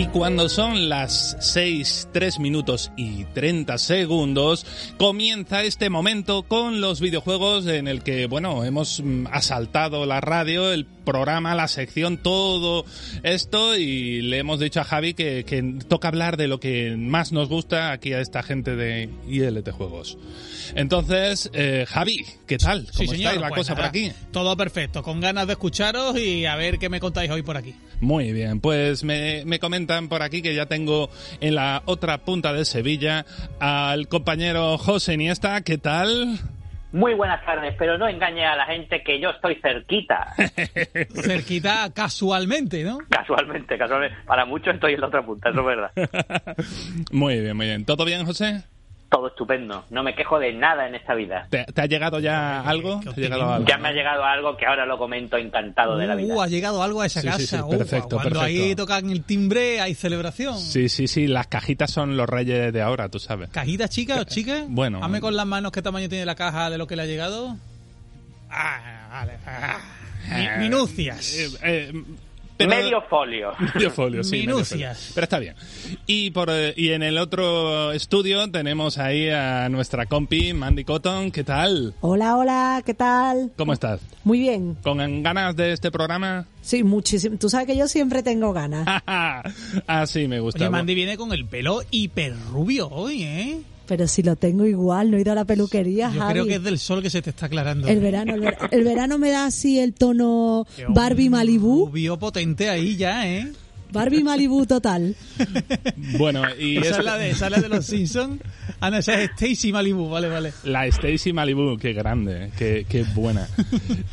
Y cuando son las 6, 3 minutos y 30 segundos, comienza este momento con los videojuegos en el que, bueno, hemos mm, asaltado la radio, el programa, la sección, todo esto y le hemos dicho a Javi que, que toca hablar de lo que más nos gusta aquí a esta gente de ILT Juegos. Entonces, eh, Javi, ¿qué tal? ¿Cómo Sí, señor. estáis la Pues cosa por nada, aquí? Todo perfecto, con ganas de escucharos y a ver qué me contáis hoy por aquí. Muy bien, pues me, me comentan por aquí que ya tengo en la otra punta de Sevilla al compañero José Iniesta. ¿Qué tal? Muy buenas tardes, pero no engañe a la gente que yo estoy cerquita. Cerquita casualmente, ¿no? casualmente, casualmente. Para muchos estoy en la otra punta, eso es verdad. Muy bien, muy bien. ¿Todo bien, José? Todo estupendo. No me quejo de nada en esta vida. ¿Te, te ha llegado ya algo? ¿Te ha llegado algo? Ya me ha llegado algo que ahora lo comento encantado de la vida. Uh, ha llegado algo a esa Sí, casa. sí, sí, Uh, perfecto, cuando ahí tocan el timbre hay celebración. Sí, sí, sí, las cajitas son los reyes de ahora, tú sabes. ¿Cajitas chicas o chicas? Bueno. Hazme con las manos qué tamaño tiene la caja de lo que le ha llegado. Ah, vale. Ah. Mi- minucias. Eh, eh, pero- Medio folio. Medio folio, sí. medio Minucias. folio. Pero está bien. Y, por, eh, y en el otro estudio tenemos ahí a nuestra compi, Mandy Cotton. ¿Qué tal? Hola, hola, ¿qué tal? ¿Cómo estás? Muy bien. ¿Con ganas de este programa? Sí, muchísimo. Tú sabes que yo siempre tengo ganas. ah, sí, me gusta. Oye, Mandy viene con el pelo hiper rubio hoy, ¿eh? Pero si lo tengo igual, no he ido a la peluquería, Yo Javi. creo que es del sol que se te está aclarando. El verano, el, ver- el verano me da así el tono Barbie Malibu. Rubio potente ahí ya, ¿eh? Barbie Malibu total. Bueno, y esa es es la de, esa es la de los Simpsons. Ah, no, esa es Stacy Malibu, vale, vale. la Stacy Malibu, qué grande, qué, qué buena.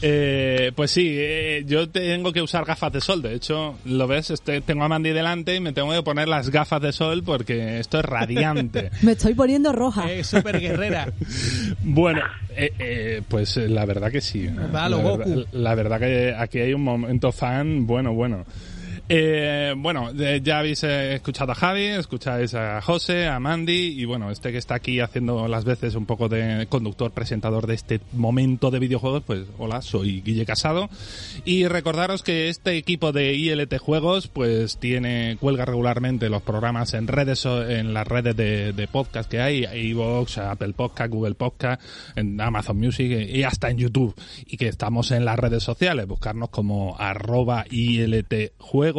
Eh, pues sí, eh, yo tengo que usar gafas de sol. De hecho, lo ves, este, tengo a Mandy delante y me tengo que poner las gafas de sol porque esto es radiante. Me estoy poniendo roja. Es súper guerrera. Bueno, eh, eh, pues eh, la verdad que sí. Va, lo la, Goku. verdad, la verdad que aquí hay un momento fan bueno, bueno. Eh, bueno, eh, ya habéis eh, escuchado a Javi, escucháis a José, a Mandy y bueno, este que está aquí haciendo las veces un poco de conductor, presentador de este momento de videojuegos, pues hola, soy Guille Casado. Y recordaros que este equipo de ILT Juegos pues tiene, cuelga regularmente los programas en redes, en las redes de, podcast que hay, iVoox, Apple Podcast, Google Podcast, en Amazon Music y hasta en YouTube. Y que estamos en las redes sociales, buscarnos como arroba ILT Juegos,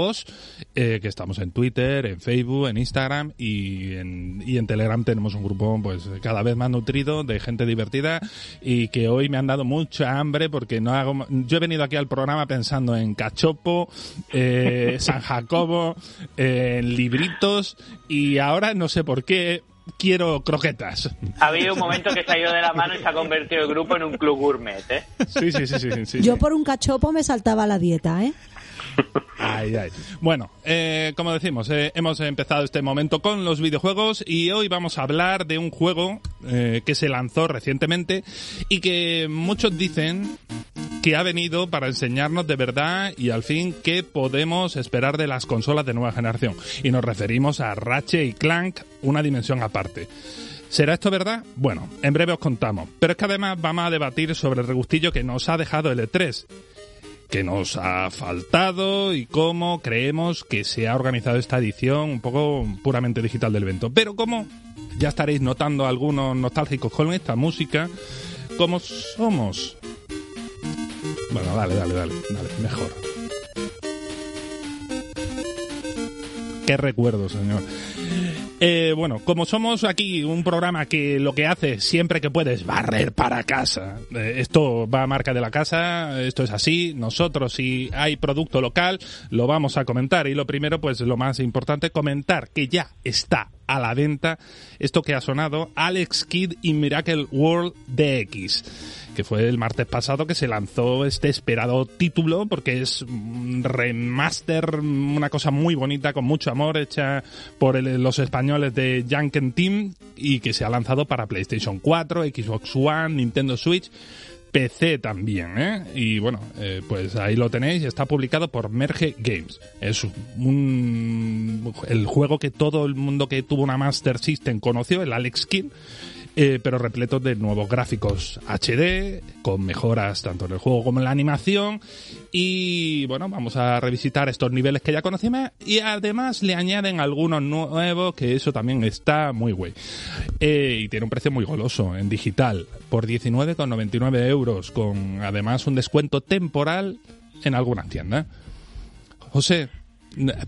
eh, que estamos en Twitter, en Facebook, en Instagram y en, y en Telegram tenemos un grupo pues cada vez más nutrido de gente divertida y que hoy me han dado mucha hambre porque no hago, yo he venido aquí al programa pensando en cachopo, eh, San Jacobo, eh, en libritos y ahora no sé por qué quiero croquetas. Ha habido un momento que se ha ido de la mano y se ha convertido el grupo en un club gourmet, ¿eh? Sí, sí, sí, sí. sí, Yo por un cachopo me saltaba la dieta, ¿eh? Bueno, eh, como decimos, eh, hemos empezado este momento con los videojuegos y hoy vamos a hablar de un juego eh, que se lanzó recientemente y que muchos dicen que ha venido para enseñarnos de verdad y al fin qué podemos esperar de las consolas de nueva generación. Y nos referimos a Ratchet y Clank, una dimensión aparte. ¿Será esto verdad? Bueno, en breve os contamos. Pero es que además vamos a debatir sobre el regustillo que nos ha dejado el E3 que nos ha faltado y cómo creemos que se ha organizado esta edición un poco puramente digital del evento. Pero como ya estaréis notando algunos nostálgicos con esta música, ¿cómo somos? Bueno, dale, dale, dale, mejor. Qué recuerdo, señor. Eh, bueno, como somos aquí un programa que lo que hace siempre que puede es barrer para casa, eh, esto va a marca de la casa, esto es así, nosotros si hay producto local lo vamos a comentar. Y lo primero pues lo más importante comentar que ya está a la venta esto que ha sonado Alex Kidd y Miracle World DX que fue el martes pasado que se lanzó este esperado título porque es un remaster, una cosa muy bonita con mucho amor hecha por los españoles de Janken Team y que se ha lanzado para PlayStation 4, Xbox One, Nintendo Switch. PC también, ¿eh? Y bueno, eh, pues ahí lo tenéis, está publicado por Merge Games. Es un, el juego que todo el mundo que tuvo una Master System conoció, el Alex Kidd, eh, pero repleto de nuevos gráficos HD, con mejoras tanto en el juego como en la animación. Y bueno, vamos a revisitar estos niveles que ya conocimos y además le añaden algunos nuevos, que eso también está muy guay. Eh, y tiene un precio muy goloso en digital, por 19,99 euros, con además un descuento temporal en algunas tiendas. José,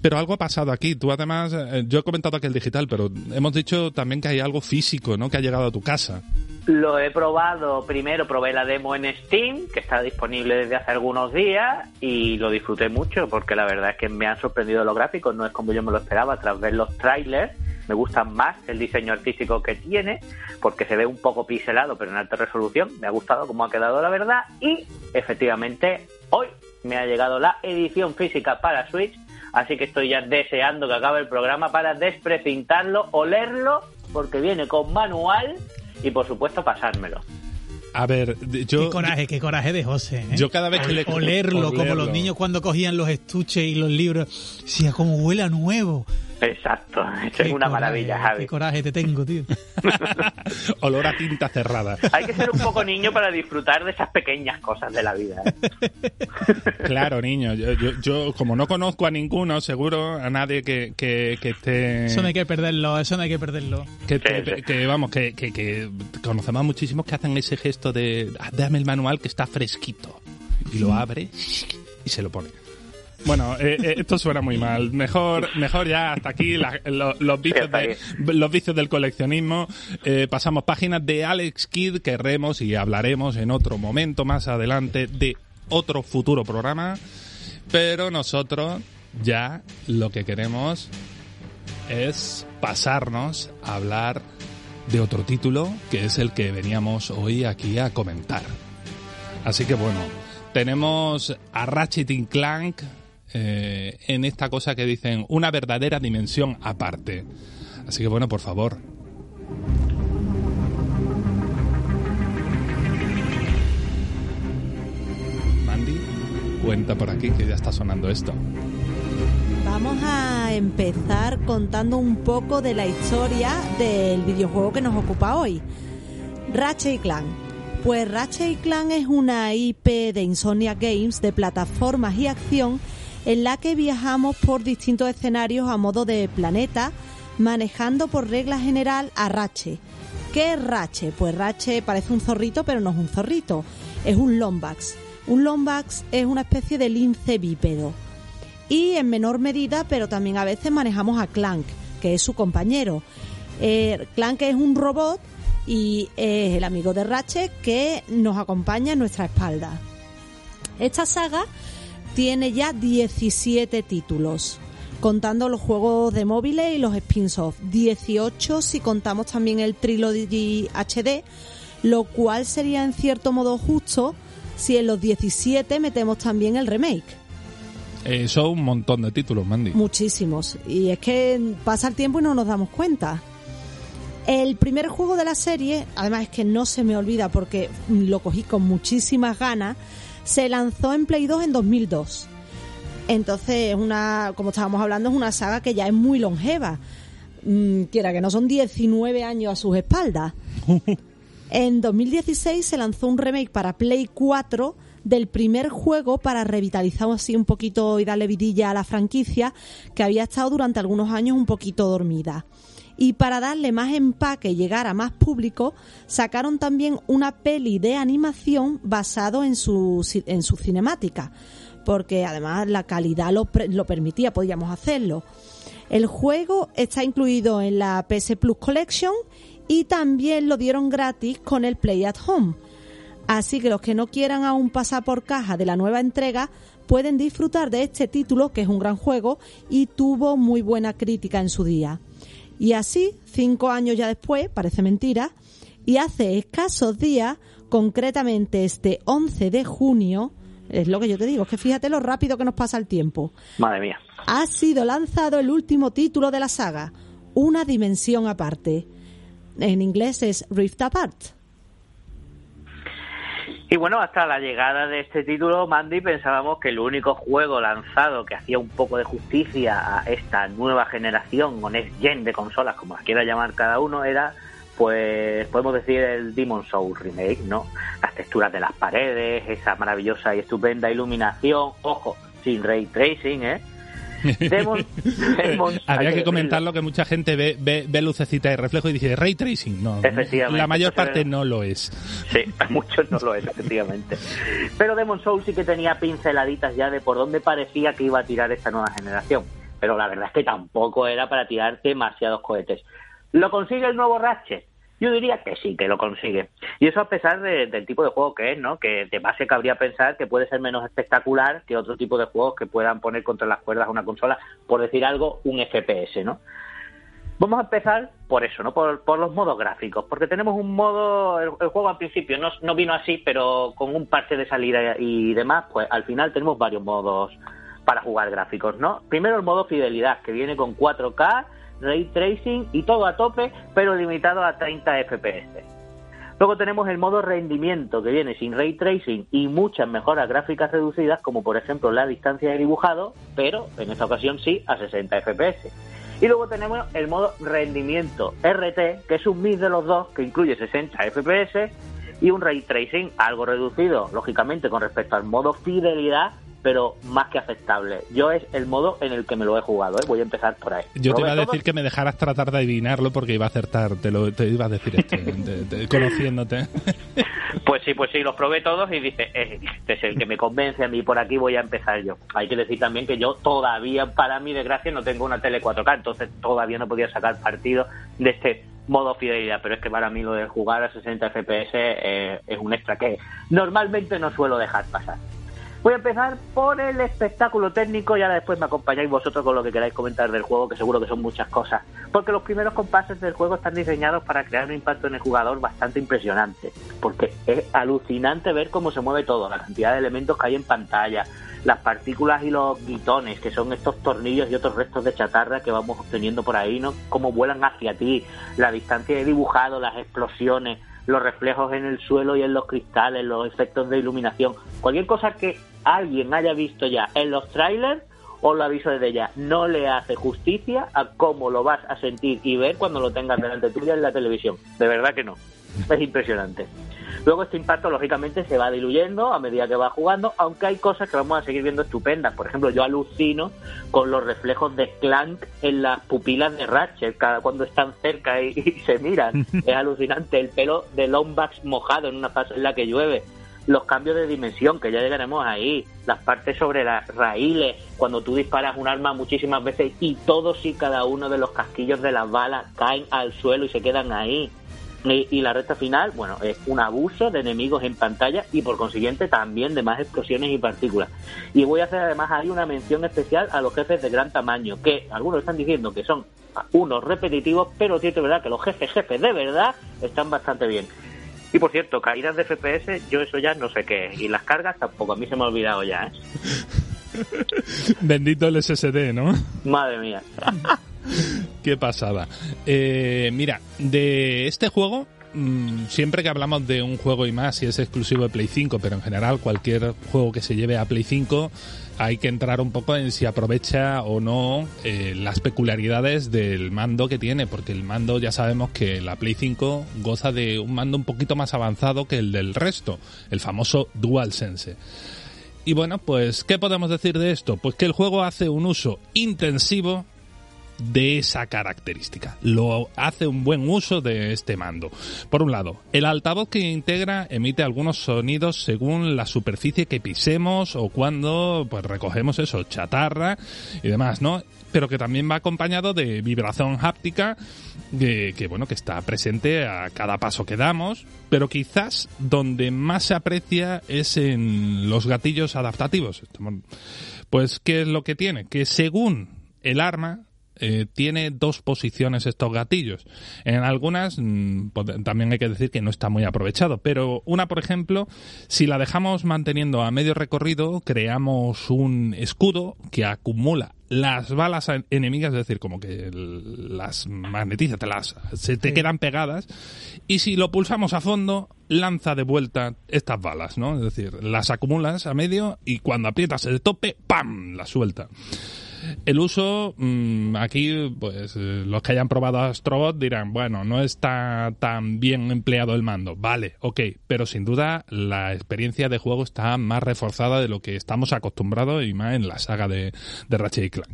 pero algo ha pasado aquí. Tú además, eh, yo he comentado aquí el digital, pero hemos dicho también que hay algo físico, ¿no? Que ha llegado a tu casa. Lo he probado, primero probé la demo en Steam, que está disponible desde hace algunos días, y lo disfruté mucho, porque la verdad es que me han sorprendido los gráficos, no es como yo me lo esperaba, tras ver los trailers, me gusta más el diseño artístico que tiene, porque se ve un poco pixelado, pero en alta resolución, me ha gustado cómo ha quedado la verdad, y efectivamente hoy me ha llegado la edición física para Switch, así que estoy ya deseando que acabe el programa para desprecintarlo, olerlo, porque viene con manual y por supuesto pasármelo. A ver, yo... qué coraje, qué coraje de José. ¿eh? Yo cada vez que le- Olerlo, como olerlo. los niños cuando cogían los estuches y los libros. Sí, como huele a nuevo. Exacto, esto es una coraje, maravilla, Javi. Qué coraje te tengo, tío. Olor a tinta cerrada. Hay que ser un poco niño para disfrutar de esas pequeñas cosas de la vida. ¿eh? Claro, niño. Yo, yo, yo, como no conozco a ninguno, seguro, a nadie que, que, que esté... Eso no hay que perderlo, eso no hay que perderlo. Que, Sí, te- sí. que, vamos, que, que, que conocemos muchísimos que hacen ese gesto de "Ah, dame el manual que está fresquito. Y lo abre y se lo pone. Bueno, eh, eh, esto suena muy mal. Mejor, mejor ya hasta aquí la- lo- los, vicios de- los vicios del coleccionismo. Eh, pasamos páginas de Alex Kidd, querremos y hablaremos en otro momento más adelante de otro futuro programa. Pero nosotros ya lo que queremos es pasarnos a hablar de otro título que es el que veníamos hoy aquí a comentar. Así que bueno, tenemos a Ratchet y Clank eh, en esta cosa que dicen una verdadera dimensión aparte. Así que bueno, por favor. Mandy, cuenta por aquí que ya está sonando esto. Vamos a empezar contando un poco de la historia del videojuego que nos ocupa hoy. Ratchet y Clank. Pues Ratchet y Clank es una IP de Insomnia Games de plataformas y acción en la que viajamos por distintos escenarios a modo de planeta, manejando por regla general a Ratchet. ¿Qué es Ratchet? Pues Ratchet parece un zorrito, pero no es un zorrito, es un Lombax. Un Lombax es una especie de lince bípedo y en menor medida, pero también a veces manejamos a Clank, que es su compañero. Eh, Clank es un robot y es el amigo de Ratchet que nos acompaña en nuestra espalda. Esta saga tiene ya 17 títulos, contando los juegos de móviles y los spin-off. 18 si contamos también el Trilogy HD, lo cual sería en cierto modo justo si en los 17 metemos también el remake. Eh, son un montón de títulos, Mandy. Muchísimos. Y es que pasa el tiempo y no nos damos cuenta. El primer juego de la serie, además es que no se me olvida porque lo cogí con muchísimas ganas, se lanzó en Play 2 en 2002. Entonces, es una, como estábamos hablando, es una saga que ya es muy longeva. Mm, quiera que no son 19 años a sus espaldas. En 2016 se lanzó un remake para Play 4 del primer juego para revitalizar así un poquito y darle vidilla a la franquicia que había estado durante algunos años un poquito dormida. Y para darle más empaque y llegar a más público, sacaron también una peli de animación basado en su, en su cinemática. porque además la calidad lo, lo permitía, podíamos hacerlo. El juego está incluido en la PS Plus Collection y también lo dieron gratis con el Play at Home. Así que los que no quieran aún pasar por caja de la nueva entrega pueden disfrutar de este título, que es un gran juego y tuvo muy buena crítica en su día. Y así, cinco años ya después, parece mentira, y hace escasos días, concretamente este 11 de junio, es lo que yo te digo, es que fíjate lo rápido que nos pasa el tiempo. Madre mía. Ha sido lanzado el último título de la saga, Una dimensión aparte. En inglés es Rift Apart. Y bueno, hasta la llegada de este título, Mandy, pensábamos que el único juego lanzado que hacía un poco de justicia a esta nueva generación, o next gen de consolas, como la quiera llamar cada uno, era, pues, podemos decir el Demon Souls Remake, ¿no? Las texturas de las paredes, esa maravillosa y estupenda iluminación, ojo, sin ray tracing, ¿eh? Habría que comentarlo que mucha gente ve, ve, lucecita de reflejo y dice ray tracing. No, la mayor parte no lo es. Sí, muchos no lo es, efectivamente. Pero Demon Souls sí que tenía pinceladitas ya de por dónde parecía que iba a tirar esta nueva generación. Pero la verdad es que tampoco era para tirar demasiados cohetes. ¿Lo consigue el nuevo Ratchet? Yo diría que sí, que lo consigue. Y eso a pesar del tipo de juego que es, ¿no? Que de base cabría pensar que puede ser menos espectacular que otro tipo de juegos que puedan poner contra las cuerdas una consola, por decir algo, un FPS, ¿no? Vamos a empezar por eso, ¿no? Por, los modos gráficos, porque tenemos un modo, el, juego al principio no, no, vino así, pero con un parche de salida y demás, pues al final tenemos varios modos para jugar gráficos, ¿no? Primero el modo fidelidad, que viene con 4K ray tracing y todo a tope, pero limitado a 30 FPS. Luego tenemos el modo rendimiento que viene sin ray tracing y muchas mejoras gráficas reducidas, como por ejemplo la distancia de dibujado, pero en esta ocasión sí a 60 FPS. Y luego tenemos el modo rendimiento RT, que es un mix de los dos, que incluye 60 FPS y un ray tracing algo reducido, lógicamente con respecto al modo fidelidad, pero más que aceptable. Yo es el modo en el que me lo he jugado, ¿eh? voy a empezar por ahí. Yo te iba a decir que me dejaras tratar de adivinarlo porque iba a acertar, te lo te iba a decir este, conociéndote. Pues sí, pues sí, los probé todos y dije, eh, este es el que me convence a mí, por aquí voy a empezar yo. Hay que decir también que yo todavía, para mi desgracia, no tengo una tele 4K, entonces todavía no podía sacar partido de este modo fidelidad, pero es que para mí lo de jugar a 60 FPS eh, es un extra que normalmente no suelo dejar pasar. Voy a empezar por el espectáculo técnico y ahora después me acompañáis vosotros con lo que queráis comentar del juego, que seguro que son muchas cosas. Porque los primeros compases del juego están diseñados para crear un impacto en el jugador bastante impresionante. Porque es alucinante ver cómo se mueve todo, la cantidad de elementos que hay en pantalla, las partículas y los guitones, que son estos tornillos y otros restos de chatarra que vamos obteniendo por ahí, ¿no? Cómo vuelan hacia ti, la distancia de dibujado, las explosiones, los reflejos en el suelo y en los cristales, los efectos de iluminación, cualquier cosa que alguien haya visto ya en los trailers, os lo aviso desde ya, no le hace justicia a cómo lo vas a sentir y ver cuando lo tengas delante tuya en la televisión. De verdad que no. Es impresionante. Luego este impacto lógicamente se va diluyendo a medida que va jugando, aunque hay cosas que vamos a seguir viendo estupendas. Por ejemplo, yo alucino con los reflejos de Clank en las pupilas de Ratchet, cada cuando están cerca y, se miran. es alucinante el pelo de Lombax mojado en una fase en la que llueve los cambios de dimensión, que ya llegaremos ahí, las partes sobre las raíles, cuando tú disparas un arma muchísimas veces y todos y cada uno de los casquillos de las balas caen al suelo y se quedan ahí. Y, la recta final, bueno, es un abuso de enemigos en pantalla y por consiguiente también de más explosiones y partículas. Y voy a hacer además ahí una mención especial a los jefes de gran tamaño, que algunos están diciendo que son unos repetitivos, pero cierto verdad que los jefes jefes de verdad están bastante bien. Y por cierto, caídas de FPS, yo eso ya no sé qué. Y las cargas tampoco, a mí se me ha olvidado ya, ¿eh? Bendito el SSD, ¿no? Madre mía. Qué pasada. Eh, mira, de este juego, mm, siempre que hablamos de un juego y más, si es exclusivo de Play 5, pero en general cualquier juego que se lleve a Play 5, hay que entrar un poco en si aprovecha o no eh, las peculiaridades del mando que tiene, porque el mando ya sabemos que la Play 5 goza de un mando un poquito más avanzado que el del resto, el famoso DualSense. Y bueno, pues, ¿qué podemos decir de esto? Pues que el juego hace un uso intensivo de esa característica. Lo hace un buen uso de este mando. Por un lado, el altavoz que integra emite algunos sonidos según la superficie que pisemos o cuando pues recogemos eso, chatarra y demás, ¿no? Pero que también va acompañado de vibración háptica que, que bueno, que está presente a cada paso que damos, pero quizás donde más se aprecia es en los gatillos adaptativos. Pues, ¿qué es lo que tiene? Que según el arma, eh, tiene dos posiciones estos gatillos. En algunas mm, también hay que decir que no está muy aprovechado, pero una, por ejemplo, si la dejamos manteniendo a medio recorrido, creamos un escudo que acumula las balas enemigas, es decir, como que las magnetiza, te las, se te quedan pegadas, y si lo pulsamos a fondo, lanza de vuelta estas balas, ¿no? Es decir, las acumulas a medio y cuando aprietas el tope, ¡pam! la suelta. El uso, mm, aquí, pues eh, los que hayan probado Astrobot dirán, bueno, no está tan bien empleado el mando. Vale, ok, pero sin duda la experiencia de juego está más reforzada de lo que estamos acostumbrados y más en la saga de, de Ratchet y Clank.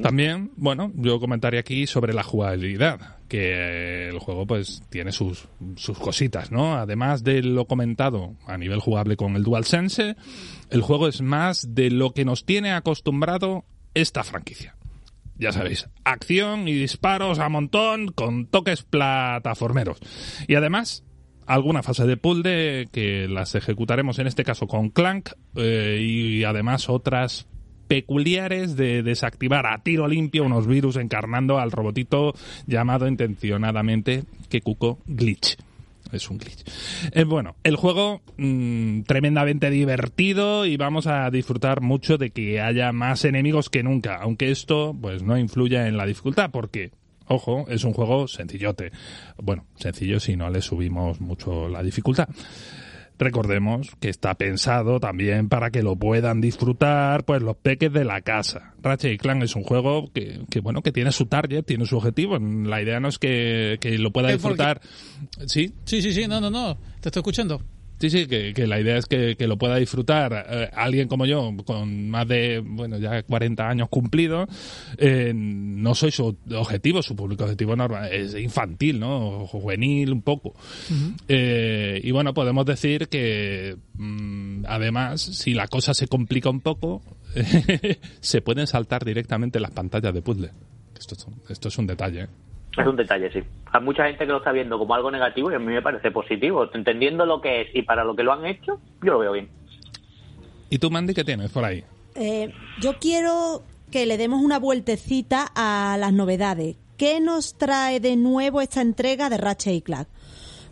También, bueno, yo comentaría aquí sobre la jugabilidad, que el juego pues tiene sus, sus cositas, ¿no? Además de lo comentado a nivel jugable con el DualSense, el juego es más de lo que nos tiene acostumbrado esta franquicia. Ya sabéis, acción y disparos a montón con toques plataformeros. Y además, alguna fase de puzzle que las ejecutaremos en este caso con Clank eh, y además otras peculiares de desactivar a tiro limpio unos virus encarnando al robotito llamado intencionadamente Kekuko Glitch es un glitch. Eh, bueno, el juego mm, tremendamente divertido y vamos a disfrutar mucho de que haya más enemigos que nunca, aunque esto pues no influya en la dificultad porque Ojo, es un juego sencillote. Bueno, sencillo si no le subimos mucho la dificultad recordemos que está pensado también para que lo puedan disfrutar pues los peques de la casa. Ratchet Clank es un juego que, que, bueno que tiene su target, tiene su objetivo. La idea no es que, que lo pueda disfrutar. ¿Sí? Sí, sí, sí, no, no, no. Te estoy escuchando. Sí, sí, que, la idea es que, lo pueda disfrutar eh, alguien como yo, con más de, bueno, ya 40 años cumplidos. Eh, no soy su objetivo, su público objetivo normal, es infantil, ¿no? Juvenil, un poco. Eh, y bueno, podemos decir que, mm, además, si la cosa se complica un poco, se pueden saltar directamente las pantallas de puzzle. Esto esto es un detalle. Es un detalle, sí. Hay mucha gente que lo está viendo como algo negativo y a mí me parece positivo. Entendiendo lo que es y para lo que lo han hecho, yo lo veo bien. ¿Y tú, Mandy, qué tienes por ahí? Eh, yo quiero que le demos una vueltecita a las novedades. ¿Qué nos trae de nuevo esta entrega de Ratchet y Clank?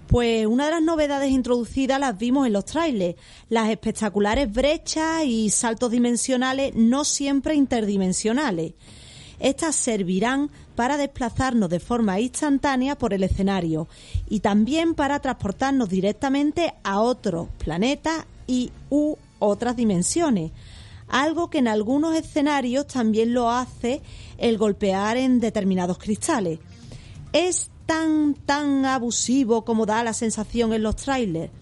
Pues una de las novedades introducidas las vimos en los trailers, las espectaculares brechas y saltos dimensionales no siempre interdimensionales. Estas servirán para desplazarnos de forma instantánea por el escenario y también para transportarnos directamente a otros planetas y u otras dimensiones. Algo que en algunos escenarios también lo hace el golpear en determinados cristales. ¿Es tan, tan abusivo como da la sensación en los trailers?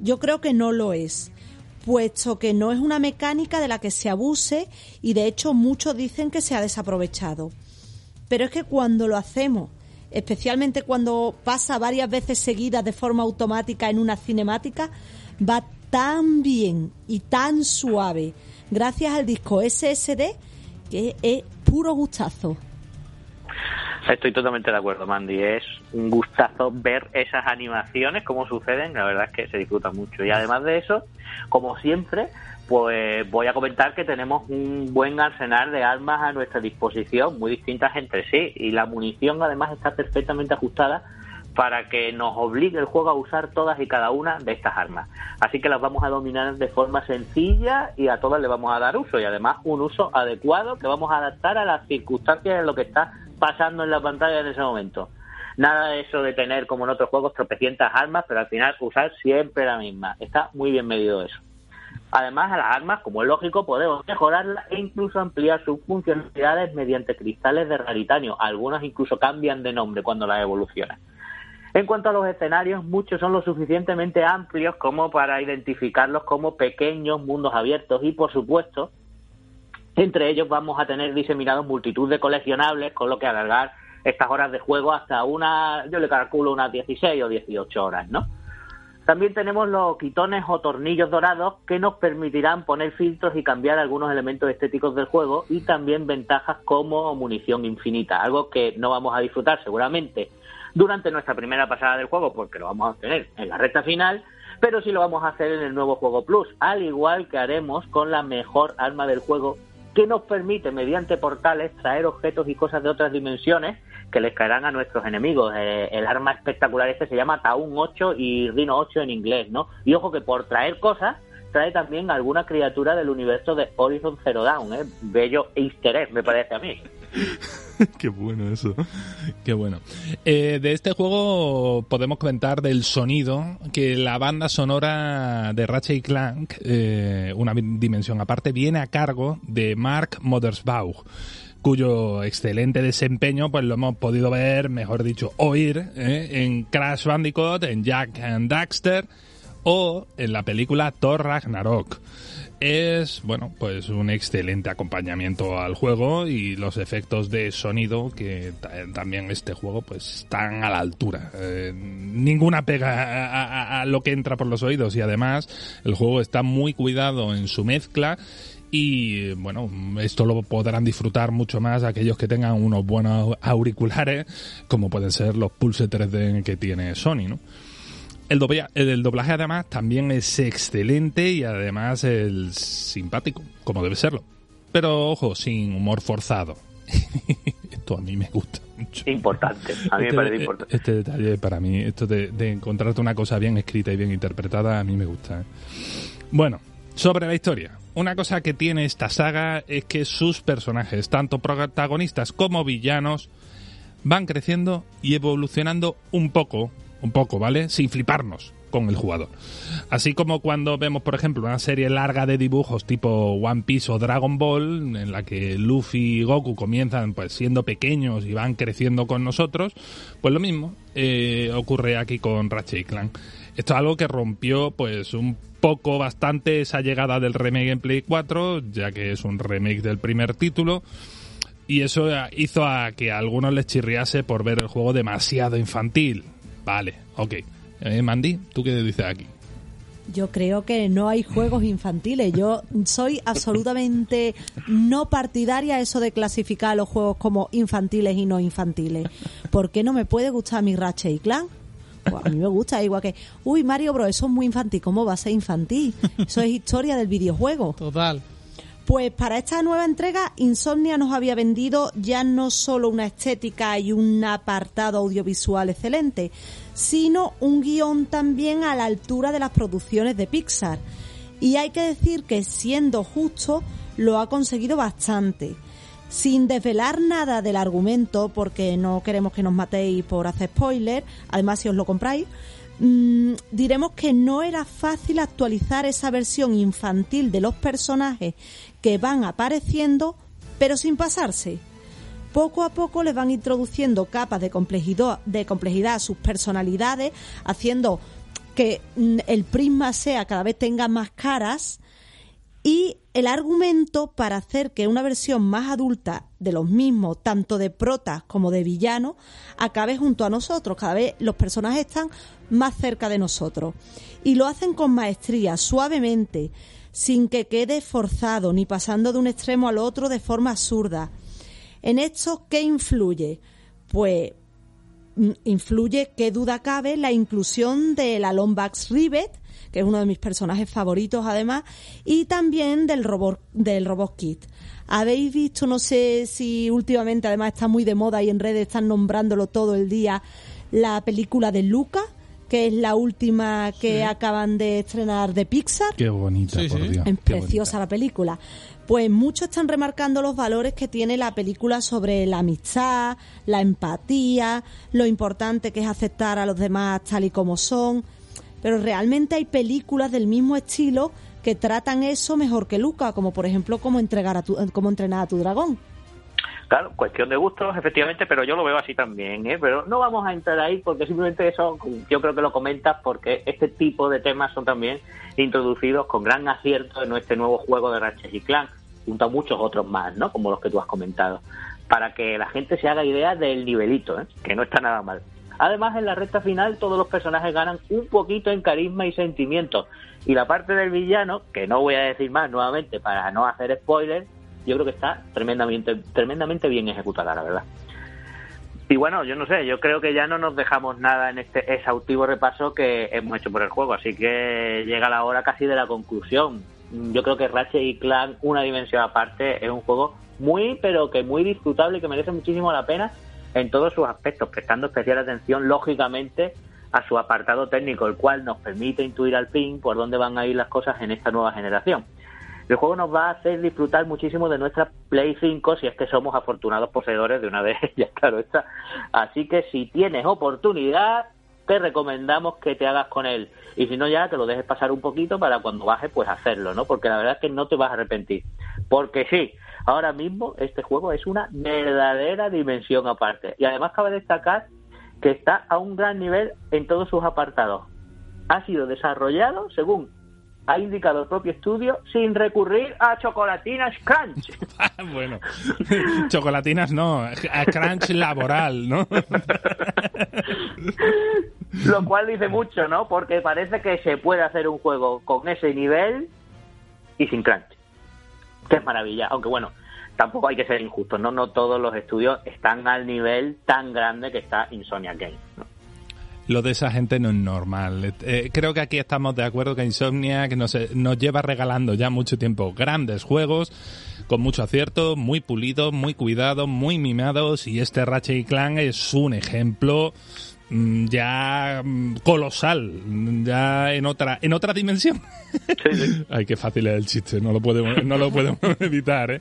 Yo creo que no lo es puesto que no es una mecánica de la que se abuse y de hecho muchos dicen que se ha desaprovechado. Pero es que cuando lo hacemos, especialmente cuando pasa varias veces seguidas de forma automática en una cinemática, va tan bien y tan suave gracias al disco SSD que es puro gustazo. Estoy totalmente de acuerdo, Mandy. Es un gustazo ver esas animaciones, cómo suceden. La verdad es que se disfruta mucho. Y además de eso, como siempre, pues voy a comentar que tenemos un buen arsenal de armas a nuestra disposición, muy distintas entre sí. Y la munición además está perfectamente ajustada para que nos obligue el juego a usar todas y cada una de estas armas. Así que las vamos a dominar de forma sencilla y a todas le vamos a dar uso y además un uso adecuado que vamos a adaptar a las circunstancias de lo que está pasando en la pantalla en ese momento. Nada de eso de tener, como en otros juegos, tropecientas armas, pero al final usar siempre la misma. Está muy bien medido eso. Además, a las armas, como es lógico, podemos mejorarlas e incluso ampliar sus funcionalidades mediante cristales de raritanio. Algunos incluso cambian de nombre cuando las evolucionan. En cuanto a los escenarios, muchos son lo suficientemente amplios como para identificarlos como pequeños mundos abiertos y, por supuesto, Entre ellos vamos a tener diseminados multitud de coleccionables, con lo que alargar estas horas de juego hasta una, yo le calculo unas 16 o 18 horas, ¿no? También tenemos los quitones o tornillos dorados que nos permitirán poner filtros y cambiar algunos elementos estéticos del juego y también ventajas como munición infinita, algo que no vamos a disfrutar seguramente durante nuestra primera pasada del juego porque lo vamos a tener en la recta final, pero sí lo vamos a hacer en el nuevo juego Plus, al igual que haremos con la mejor arma del juego que nos permite mediante portales traer objetos y cosas de otras dimensiones que les caerán a nuestros enemigos. Eh, el arma espectacular este se llama Taun 8 y Rhino 8 en inglés, ¿no? Y ojo que por traer cosas trae también alguna criatura del universo de Horizon Zero Dawn, ¿eh? Bello easter egg, me parece a mí. Qué bueno eso. Qué bueno. Eh, de este juego podemos comentar del sonido, que la banda sonora de Ratchet y Clank, eh, una dimensión aparte, viene a cargo de Mark Mothersbaugh cuyo excelente desempeño pues lo hemos podido ver, mejor dicho, oír ¿eh? en Crash Bandicoot, en Jack and Daxter o en la película Thor Ragnarok. Es, bueno, pues un excelente acompañamiento al juego y los efectos de sonido que también este juego pues están a la altura. Eh, ninguna pega a lo que entra por los oídos y además el juego está muy cuidado en su mezcla y bueno, esto lo podrán disfrutar mucho más aquellos que tengan unos buenos auriculares, como pueden ser los Pulse 3D que tiene Sony, ¿no? El doblaje, el doblaje además también es excelente y además es simpático, como debe serlo. Pero ojo, sin humor forzado. esto a mí me gusta mucho. Importante, a mí me este parece importante. Este detalle para mí, esto de, de, encontrarte una cosa bien escrita y bien interpretada, a mí me gusta. ¿eh? Bueno, sobre la historia. Una cosa que tiene esta saga es que sus personajes, tanto protagonistas como villanos, van creciendo y evolucionando un poco, un poco, ¿vale? Sin fliparnos con el jugador. Así como cuando vemos, por ejemplo, una serie larga de dibujos tipo One Piece o Dragon Ball, en la que Luffy y Goku comienzan pues siendo pequeños y van creciendo con nosotros, pues lo mismo eh, ocurre aquí con Ratchet y Clank. Esto es algo que rompió pues un poco, bastante esa llegada del remake en Play 4, ya que es un remake del primer título. Y eso hizo a que a algunos les chirriase por ver el juego demasiado infantil. Vale, ok. Eh, Mandy, ¿tú qué dices aquí? Yo creo que no hay juegos infantiles. Yo soy absolutamente no partidaria eso de clasificar los juegos como infantiles y no infantiles. ¿Por qué no me puede gustar mi Ratchet y Clank? Pues a mí me gusta, igual que, uy, Mario Bros, eso es muy infantil. ¿Cómo va a ser infantil? Eso es historia del videojuego. Total. Pues para esta nueva entrega, Insomnia nos había vendido ya no solo una estética y un apartado audiovisual excelente, sino un guion también a la altura de las producciones de Pixar. Y hay que decir que siendo justo, lo ha conseguido bastante sin desvelar nada del argumento, porque no queremos que nos matéis por hacer spoiler, además si os lo compráis, mmm, diremos que no era fácil actualizar esa versión infantil de los personajes que van apareciendo, pero sin pasarse. Poco a poco les van introduciendo capas de complejidad, de complejidad a sus personalidades, haciendo que mm, el prisma sea cada vez tenga más caras y el argumento para hacer que una versión más adulta de los mismos, tanto de protas como de villanos, acabe junto a nosotros. Cada vez los personajes están más cerca de nosotros. Y lo hacen con maestría, suavemente, sin que quede forzado, ni pasando de un extremo al otro de forma absurda. ¿En esto qué influye? Pues mm, influye, qué duda cabe, la inclusión de la Lombax Rivet, que es uno de mis personajes favoritos además, y también del robot, del robot Kit. Habéis visto, no sé si últimamente además está muy de moda y en redes están nombrándolo todo el día, la película de Luca, que es la última que acaban de estrenar de Pixar. Qué bonita, Sí, por sí. Dios. Es qué preciosa bonita. la película. Pues muchos están remarcando los valores que tiene la película sobre la amistad, la empatía, lo importante que es aceptar a los demás tal y como son. Pero realmente hay películas del mismo estilo que tratan eso mejor que Luca, como por ejemplo cómo entregar a tu, cómo entrenar a tu dragón. Claro, cuestión de gustos, efectivamente, pero yo lo veo así también, ¿eh? Pero no vamos a entrar ahí porque simplemente eso, yo creo que lo comentas porque este tipo de temas son también introducidos con gran acierto en este nuevo juego de Ratchet y Clank. junto a muchos otros más, ¿no? Como los que tú has comentado, para que la gente se haga idea del nivelito, ¿eh? que no está nada mal. Además, en la recta final todos los personajes ganan un poquito en carisma y sentimiento. Y la parte del villano, que no voy a decir más nuevamente para no hacer spoilers, yo creo que está tremendamente, tremendamente bien ejecutada, la verdad. Y bueno, yo no sé, yo creo que ya no nos dejamos nada en este exhaustivo repaso que hemos hecho por el juego, así que llega la hora casi de la conclusión. Yo creo que Ratchet y Clank, una dimensión aparte, es un juego muy, pero que muy disfrutable y que merece muchísimo la pena en todos sus aspectos, prestando especial atención, lógicamente, a su apartado técnico, el cual nos permite intuir al fin por dónde van a ir las cosas en esta nueva generación. El juego nos va a hacer disfrutar muchísimo de nuestra Play 5 si es que somos afortunados poseedores de una de ellas, claro está. Así que si tienes oportunidad, te recomendamos que te hagas con él. Y si no ya, te lo dejes pasar un poquito para cuando baje, pues hacerlo, ¿no? Porque la verdad es que no te vas a arrepentir. Porque sí, ahora mismo este juego es una verdadera dimensión aparte. Y además cabe destacar que está a un gran nivel en todos sus apartados. Ha sido desarrollado según ha indicado el propio estudio sin recurrir a chocolatinas crunch. bueno, chocolatinas no, a crunch laboral, ¿no? Lo cual dice mucho, ¿no? Porque parece que se puede hacer un juego con ese nivel y sin crunch. Que es maravilla, aunque bueno, tampoco hay que ser injustos, ¿no? No todos los estudios están al nivel tan grande que está Insomnia Games, ¿no? Lo de esa gente no es normal. Eh, creo que aquí estamos de acuerdo que Insomnia que nos, nos lleva regalando ya mucho tiempo grandes juegos con mucho acierto, muy pulidos, muy cuidados, muy mimados y este Ratchet Clank es un ejemplo ya mm, colosal, ya en otra en otra dimensión. Ay, qué fácil es el chiste, no lo podemos no lo podemos evitar, ¿eh?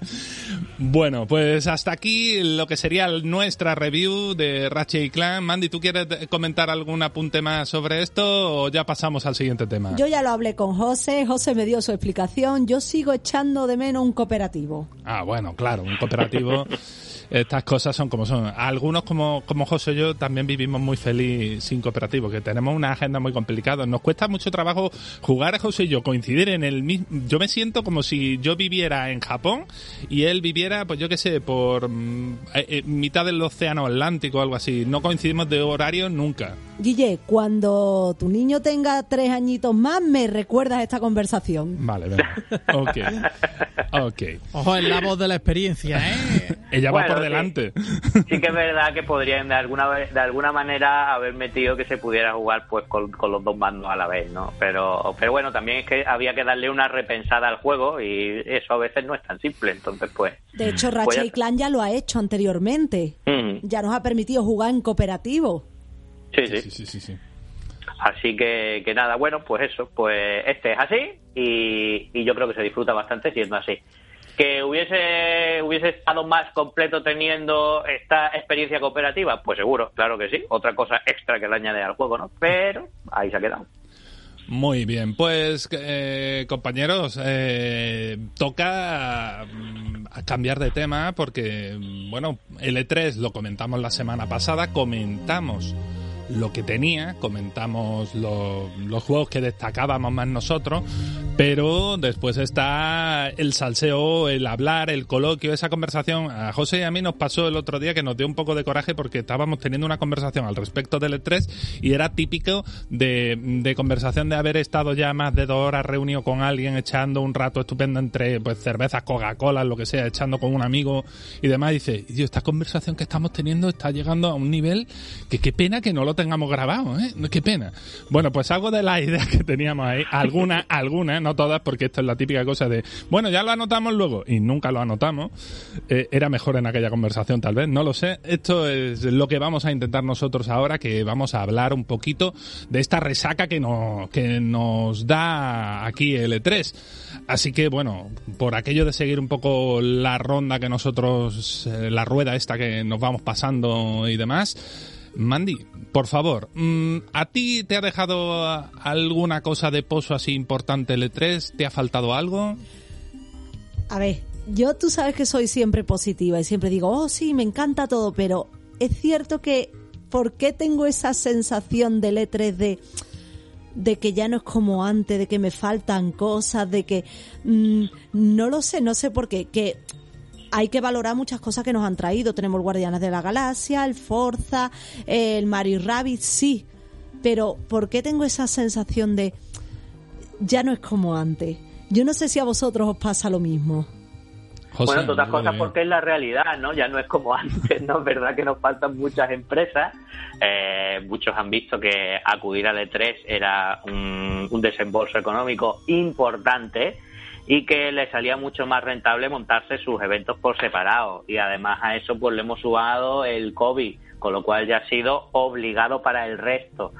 Bueno, pues hasta aquí lo que sería nuestra review de Ratchet y Clan. Mandy, ¿tú quieres comentar algún apunte más sobre esto o ya pasamos al siguiente tema? Yo ya lo hablé con José, José me dio su explicación, yo sigo echando de menos un cooperativo. Ah, bueno, claro, un cooperativo estas cosas son como son. Algunos, como, como José y yo, también vivimos muy feliz sin cooperativo, que tenemos una agenda muy complicada. Nos cuesta mucho trabajo jugar, José y yo, coincidir en el mismo... Yo me siento como si yo viviera en Japón y él viviera, pues yo qué sé, por mm, eh, eh, mitad del océano Atlántico o algo así. No coincidimos de horario nunca. Guille, cuando tu niño tenga tres añitos más, me recuerdas esta conversación. Vale, venga. Ok. Ok. Ojo, es la voz de la experiencia, ¿eh? Ella va por delante. Sí, que es verdad que podrían de alguna de alguna manera haber metido que se pudiera jugar pues con, los dos bandos a la vez, ¿no? Pero, pero bueno, también es que había que darle una repensada al juego y eso a veces no es tan simple, entonces pues... De hecho, pues Ratchet y Clan ya lo ha hecho anteriormente. Ya nos ha permitido jugar en cooperativo. Sí, sí. sí, sí, sí. Así que, que nada, bueno, pues eso, pues este es así y, y yo creo que se disfruta bastante siendo así que hubiese hubiese estado más completo teniendo esta experiencia cooperativa, pues seguro, claro que sí. Otra cosa extra que le añade al juego, ¿no? Pero ahí se ha quedado. Muy bien, pues eh, compañeros, eh, toca mm, cambiar de tema porque, bueno, el E3 lo comentamos la semana pasada, comentamos lo que tenía, comentamos los juegos que destacábamos más nosotros, pero después está el salseo, el hablar, el coloquio, esa conversación. A José y a mí nos pasó el otro día que nos dio un poco de coraje porque estábamos teniendo una conversación al respecto del E3 y era típico de, conversación de haber estado ya más de dos horas reunido con alguien, echando un rato estupendo entre pues cervezas, Coca-Cola, lo que sea, echando con un amigo y demás. Y dice, Dios, esta conversación que estamos teniendo está llegando a un nivel que qué pena que no lo tengamos grabado, ¿eh? Qué pena. Bueno, pues algo de las ideas que teníamos ahí, algunas, algunas, no todas, porque esto es la típica cosa de, bueno, ya lo anotamos luego, y nunca lo anotamos. Eh, era mejor en aquella conversación, tal vez, no lo sé. Esto es lo que vamos a intentar nosotros ahora, que vamos a hablar un poquito de esta resaca que, no, que nos da aquí el E3. Así que, bueno, por aquello de seguir un poco la ronda que nosotros, eh, la rueda esta que nos vamos pasando y demás, Mandy, por favor, mm, ¿a ti te ha dejado alguna cosa de pozo así importante el E3? ¿Te ha faltado algo? A ver, yo tú sabes que soy siempre positiva y siempre digo, oh sí, me encanta todo, pero es cierto que, ¿por qué tengo esa sensación del E3 de de que ya no es como antes, de que me faltan cosas, de que mm, no lo sé, no sé por qué, que hay que valorar muchas cosas que nos han traído. Tenemos el Guardianes de la Galaxia, el Forza, el Mario Rabbit, sí, pero ¿por qué tengo esa sensación de ya no es como antes? Yo no sé si a vosotros os pasa lo mismo. bueno, todas cosas porque es la realidad, ¿no? Ya no es como antes, ¿no? Es verdad que nos faltan muchas empresas. Eh, muchos han visto que acudir al E3 era un, un desembolso económico importante y que le salía mucho más rentable montarse sus eventos por separado. Y además a eso pues le hemos sumado el COVID, con lo cual ya ha sido obligado para el resto.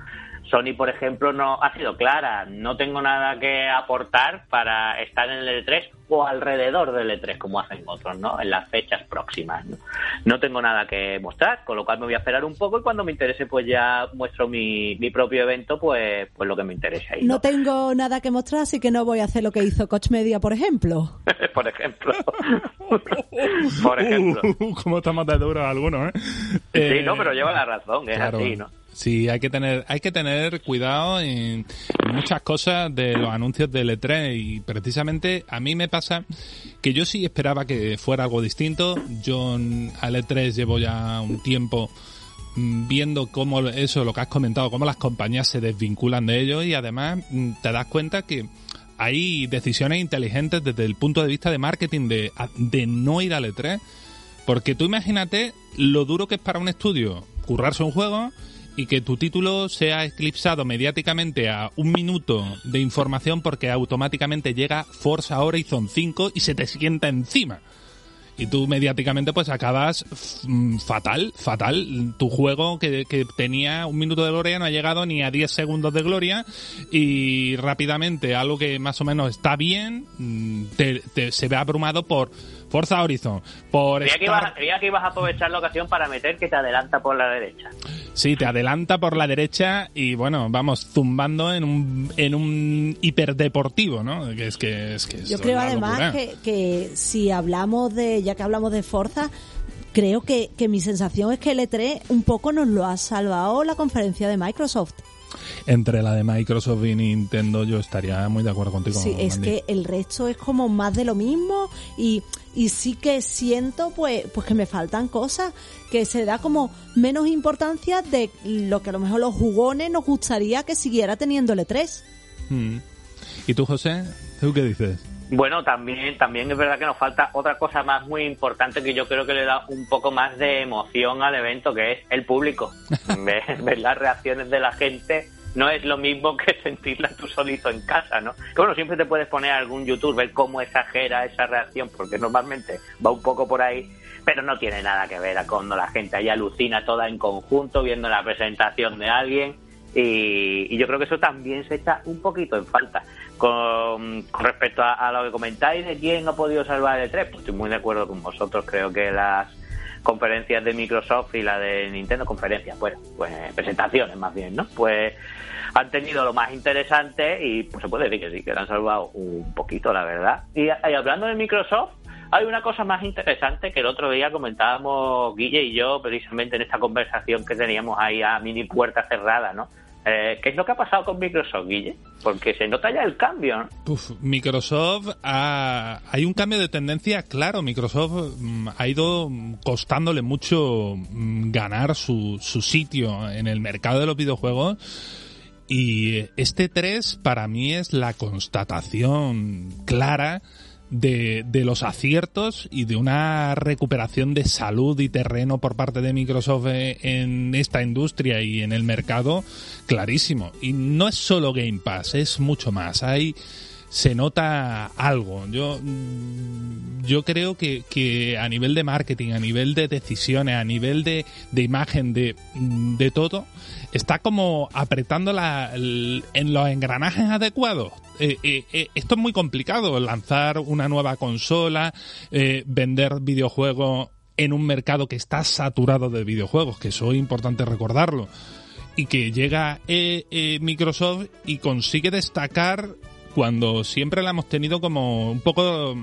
Sony, por ejemplo, no ha sido clara. No tengo nada que aportar para estar en el E3 o alrededor del E3, como hacen otros, ¿no? En las fechas próximas. ¿no? no tengo nada que mostrar, con lo cual me voy a esperar un poco y cuando me interese, pues ya muestro mi, mi propio evento, pues, pues lo que me interese ahí. ¿no? no tengo nada que mostrar, así que no voy a hacer lo que hizo Coach Media, por ejemplo. por ejemplo. por ejemplo. ¿Cómo estamos de duro algunos, eh? Sí, no, pero lleva la razón, es claro. así, ¿no? Sí, hay que tener, hay que tener cuidado en, muchas cosas de los anuncios de E3 y precisamente a mí me pasa que yo sí esperaba que fuera algo distinto. Yo al E3 llevo ya un tiempo viendo cómo eso, lo que has comentado, cómo las compañías se desvinculan de ello y además te das cuenta que hay decisiones inteligentes desde el punto de vista de marketing de, de no ir al E3. Porque tú imagínate lo duro que es para un estudio currarse un juego y que tu título sea eclipsado mediáticamente a un minuto de información porque automáticamente llega Forza Horizon 5 y se te sienta encima. Y tú mediáticamente pues acabas fatal, fatal. Tu juego que, que, tenía un minuto de gloria no ha llegado ni a 10 segundos de gloria y rápidamente algo que más o menos está bien te, te, se ve abrumado por Forza Horizon. Por creía, que ibas, creía, que ibas, a aprovechar la ocasión para meter que te adelanta por la derecha. Sí, te adelanta por la derecha y bueno, vamos zumbando en un, en un hiperdeportivo, ¿no? Que es que, es que Yo creo además que, que si hablamos de, ya que hablamos de Forza, creo que, que mi sensación es que el E3 un poco nos lo ha salvado la conferencia de Microsoft entre la de Microsoft y Nintendo yo estaría muy de acuerdo contigo. Sí, es que el resto es como más de lo mismo y, y sí que siento pues, pues que me faltan cosas, que se da como menos importancia de lo que a lo mejor los jugones nos gustaría que siguiera teniendo el E3. Hmm. ¿Y tú, José? ¿Tú qué dices? Bueno, también, también es verdad que nos falta otra cosa más muy importante que yo creo que le da un poco más de emoción al evento, que es el público. ver, ver las reacciones de la gente no es lo mismo que sentirla tú solito en casa, ¿no? Que bueno, siempre te puedes poner a algún youtuber, ver cómo exagera esa reacción, porque normalmente va un poco por ahí, pero no tiene nada que ver cuando la gente ahí alucina toda en conjunto viendo la presentación de alguien. Y, y yo creo que eso también se echa un poquito en falta. Con, respecto a, a, lo que comentáis de quién ha podido salvar el E3, pues estoy muy de acuerdo con vosotros. Creo que las conferencias de Microsoft y la de Nintendo, conferencias, bueno, pues presentaciones más bien, ¿no? Pues han tenido lo más interesante y pues se puede decir que sí, que le han salvado un poquito, la verdad. Y, y hablando de Microsoft, hay una cosa más interesante que el otro día comentábamos Guille y yo precisamente en esta conversación que teníamos ahí a mini puerta cerrada, ¿no? Eh, ¿Qué es lo que ha pasado con Microsoft, Guille? Porque se nota ya el cambio, ¿no? Uf, Microsoft ha... hay un cambio de tendencia, claro. Microsoft mm, ha ido costándole mucho mm, ganar su, su sitio en el mercado de los videojuegos. Y este 3 para mí es la constatación clara de, de, los aciertos y de una recuperación de salud y terreno por parte de Microsoft en esta industria y en el mercado clarísimo. Y no es solo Game Pass, es mucho más. Hay se nota algo. Yo, yo creo que, que a nivel de marketing, a nivel de decisiones, a nivel de, de imagen, de, de todo, está como apretando la, en los engranajes adecuados. Eh, eh, eh, esto es muy complicado, lanzar una nueva consola, vender videojuegos en un mercado que está saturado de videojuegos, que eso es importante recordarlo. Y que llega Microsoft y consigue destacar cuando siempre la hemos tenido como un poco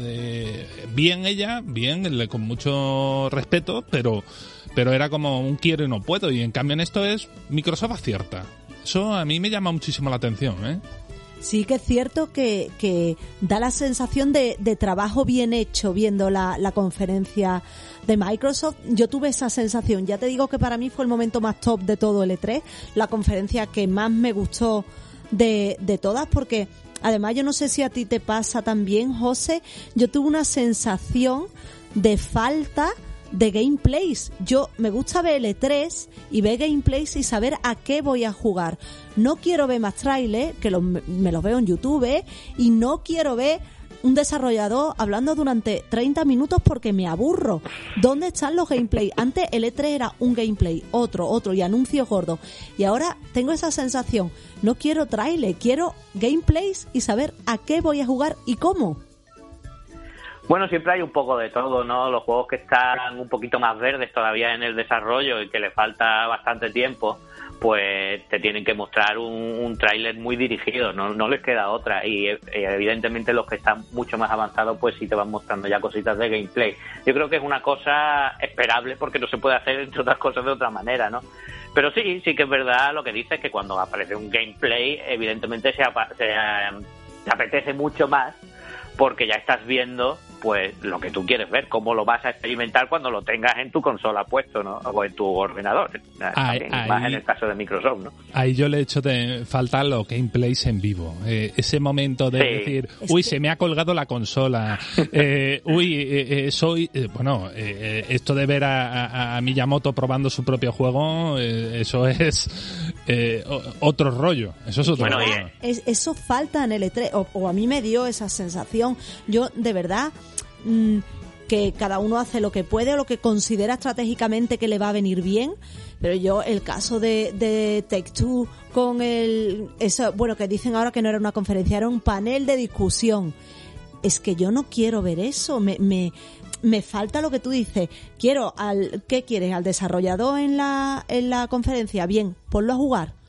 eh, bien ella, bien, con mucho respeto, pero, pero era como un quiero y no puedo. Y en cambio en esto es Microsoft acierta. Eso a mí me llama muchísimo la atención, ¿eh? Sí que es cierto que, que da la sensación de, de trabajo bien hecho viendo la, la conferencia de Microsoft. Yo tuve esa sensación. Ya te digo que para mí fue el momento más top de todo el E3, la conferencia que más me gustó de, de todas, porque además yo no sé si a ti te pasa también, José, yo tuve una sensación de falta de gameplays. Yo me gusta ver L3 y ver gameplays y saber a qué voy a jugar. No quiero ver más trailers, que los- me los veo en YouTube, y no quiero ver un desarrollador hablando durante 30 minutos porque me aburro. ¿Dónde están los gameplays? Antes el E3 era un gameplay, otro, otro y anuncios gordos. Y ahora tengo esa sensación. No quiero trailer, quiero gameplays y saber a qué voy a jugar y cómo. Bueno, siempre hay un poco de todo, ¿no? Los juegos que están un poquito más verdes todavía en el desarrollo y que le falta bastante tiempo, pues te tienen que mostrar un, un tráiler muy dirigido, no, no les queda otra. Y eh, evidentemente los que están mucho más avanzados, pues sí te van mostrando ya cositas de gameplay. Yo creo que es una cosa esperable porque no se puede hacer, entre otras cosas, de otra manera, ¿no? Pero sí, sí que es verdad lo que dices, que cuando aparece un gameplay, evidentemente se, se, eh, te apetece mucho más porque ya estás viendo pues lo que tú quieres ver, cómo lo vas a experimentar cuando lo tengas en tu consola puesto, ¿no? O en tu ordenador, también, Ay, más en el caso de Microsoft, ¿no? Ahí yo le he hecho de falta los gameplays en vivo. Eh, ese momento de Sí. decir, uy, se me ha colgado la consola. Eh, uy, eh, eh, soy. eh, bueno, eh, eh, esto de ver a, a- a Miyamoto probando su propio juego, eh, eso es eh, otro rollo. Eso es otro Bueno, rollo. Es- eso falta en el E3, o, o a mí me dio esa sensación. Yo, de verdad, mm, que cada uno hace lo que puede o lo que considera estratégicamente que le va a venir bien, pero yo, el caso de, de Take Two con el. Eso, bueno, que dicen ahora que no era una conferencia, era un panel de discusión. Es que yo no quiero ver eso, me. me me falta lo que tú dices. Quiero al ¿qué quieres? Al desarrollador en la en la conferencia, bien, ponlo a jugar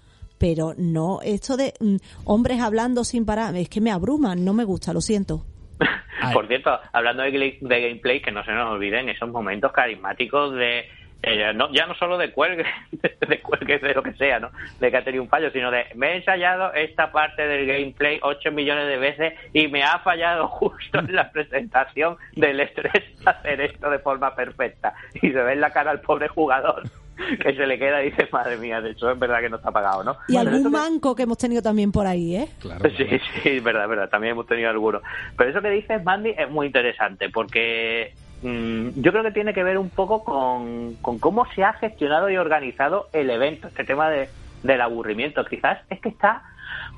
pero no esto de mm, hombres hablando sin parar, es que me abruman, no me gusta, lo siento. Por cierto, hablando de gameplay, que no se nos olviden esos momentos carismáticos de eh, no, ya no solo de cuelgue, de cuelgue de lo que sea, ¿no? De que ha tenido un fallo, sino de me he ensayado esta parte del gameplay 8 millones de veces y me ha fallado justo en la presentación del estrés hacer esto de forma perfecta. Y se ve en la cara al pobre jugador que se le queda y dice, madre mía, de hecho es verdad que no está pagado, ¿no? Y algún manco que hemos tenido también por ahí, ¿eh? Claro, Sí, claro. sí, es verdad, es verdad. También hemos tenido algunos. Pero eso que dices, Mandy, es muy interesante porque yo creo que tiene que ver un poco con, con cómo se ha gestionado y organizado el evento. Este tema de, del aburrimiento. Quizás es que está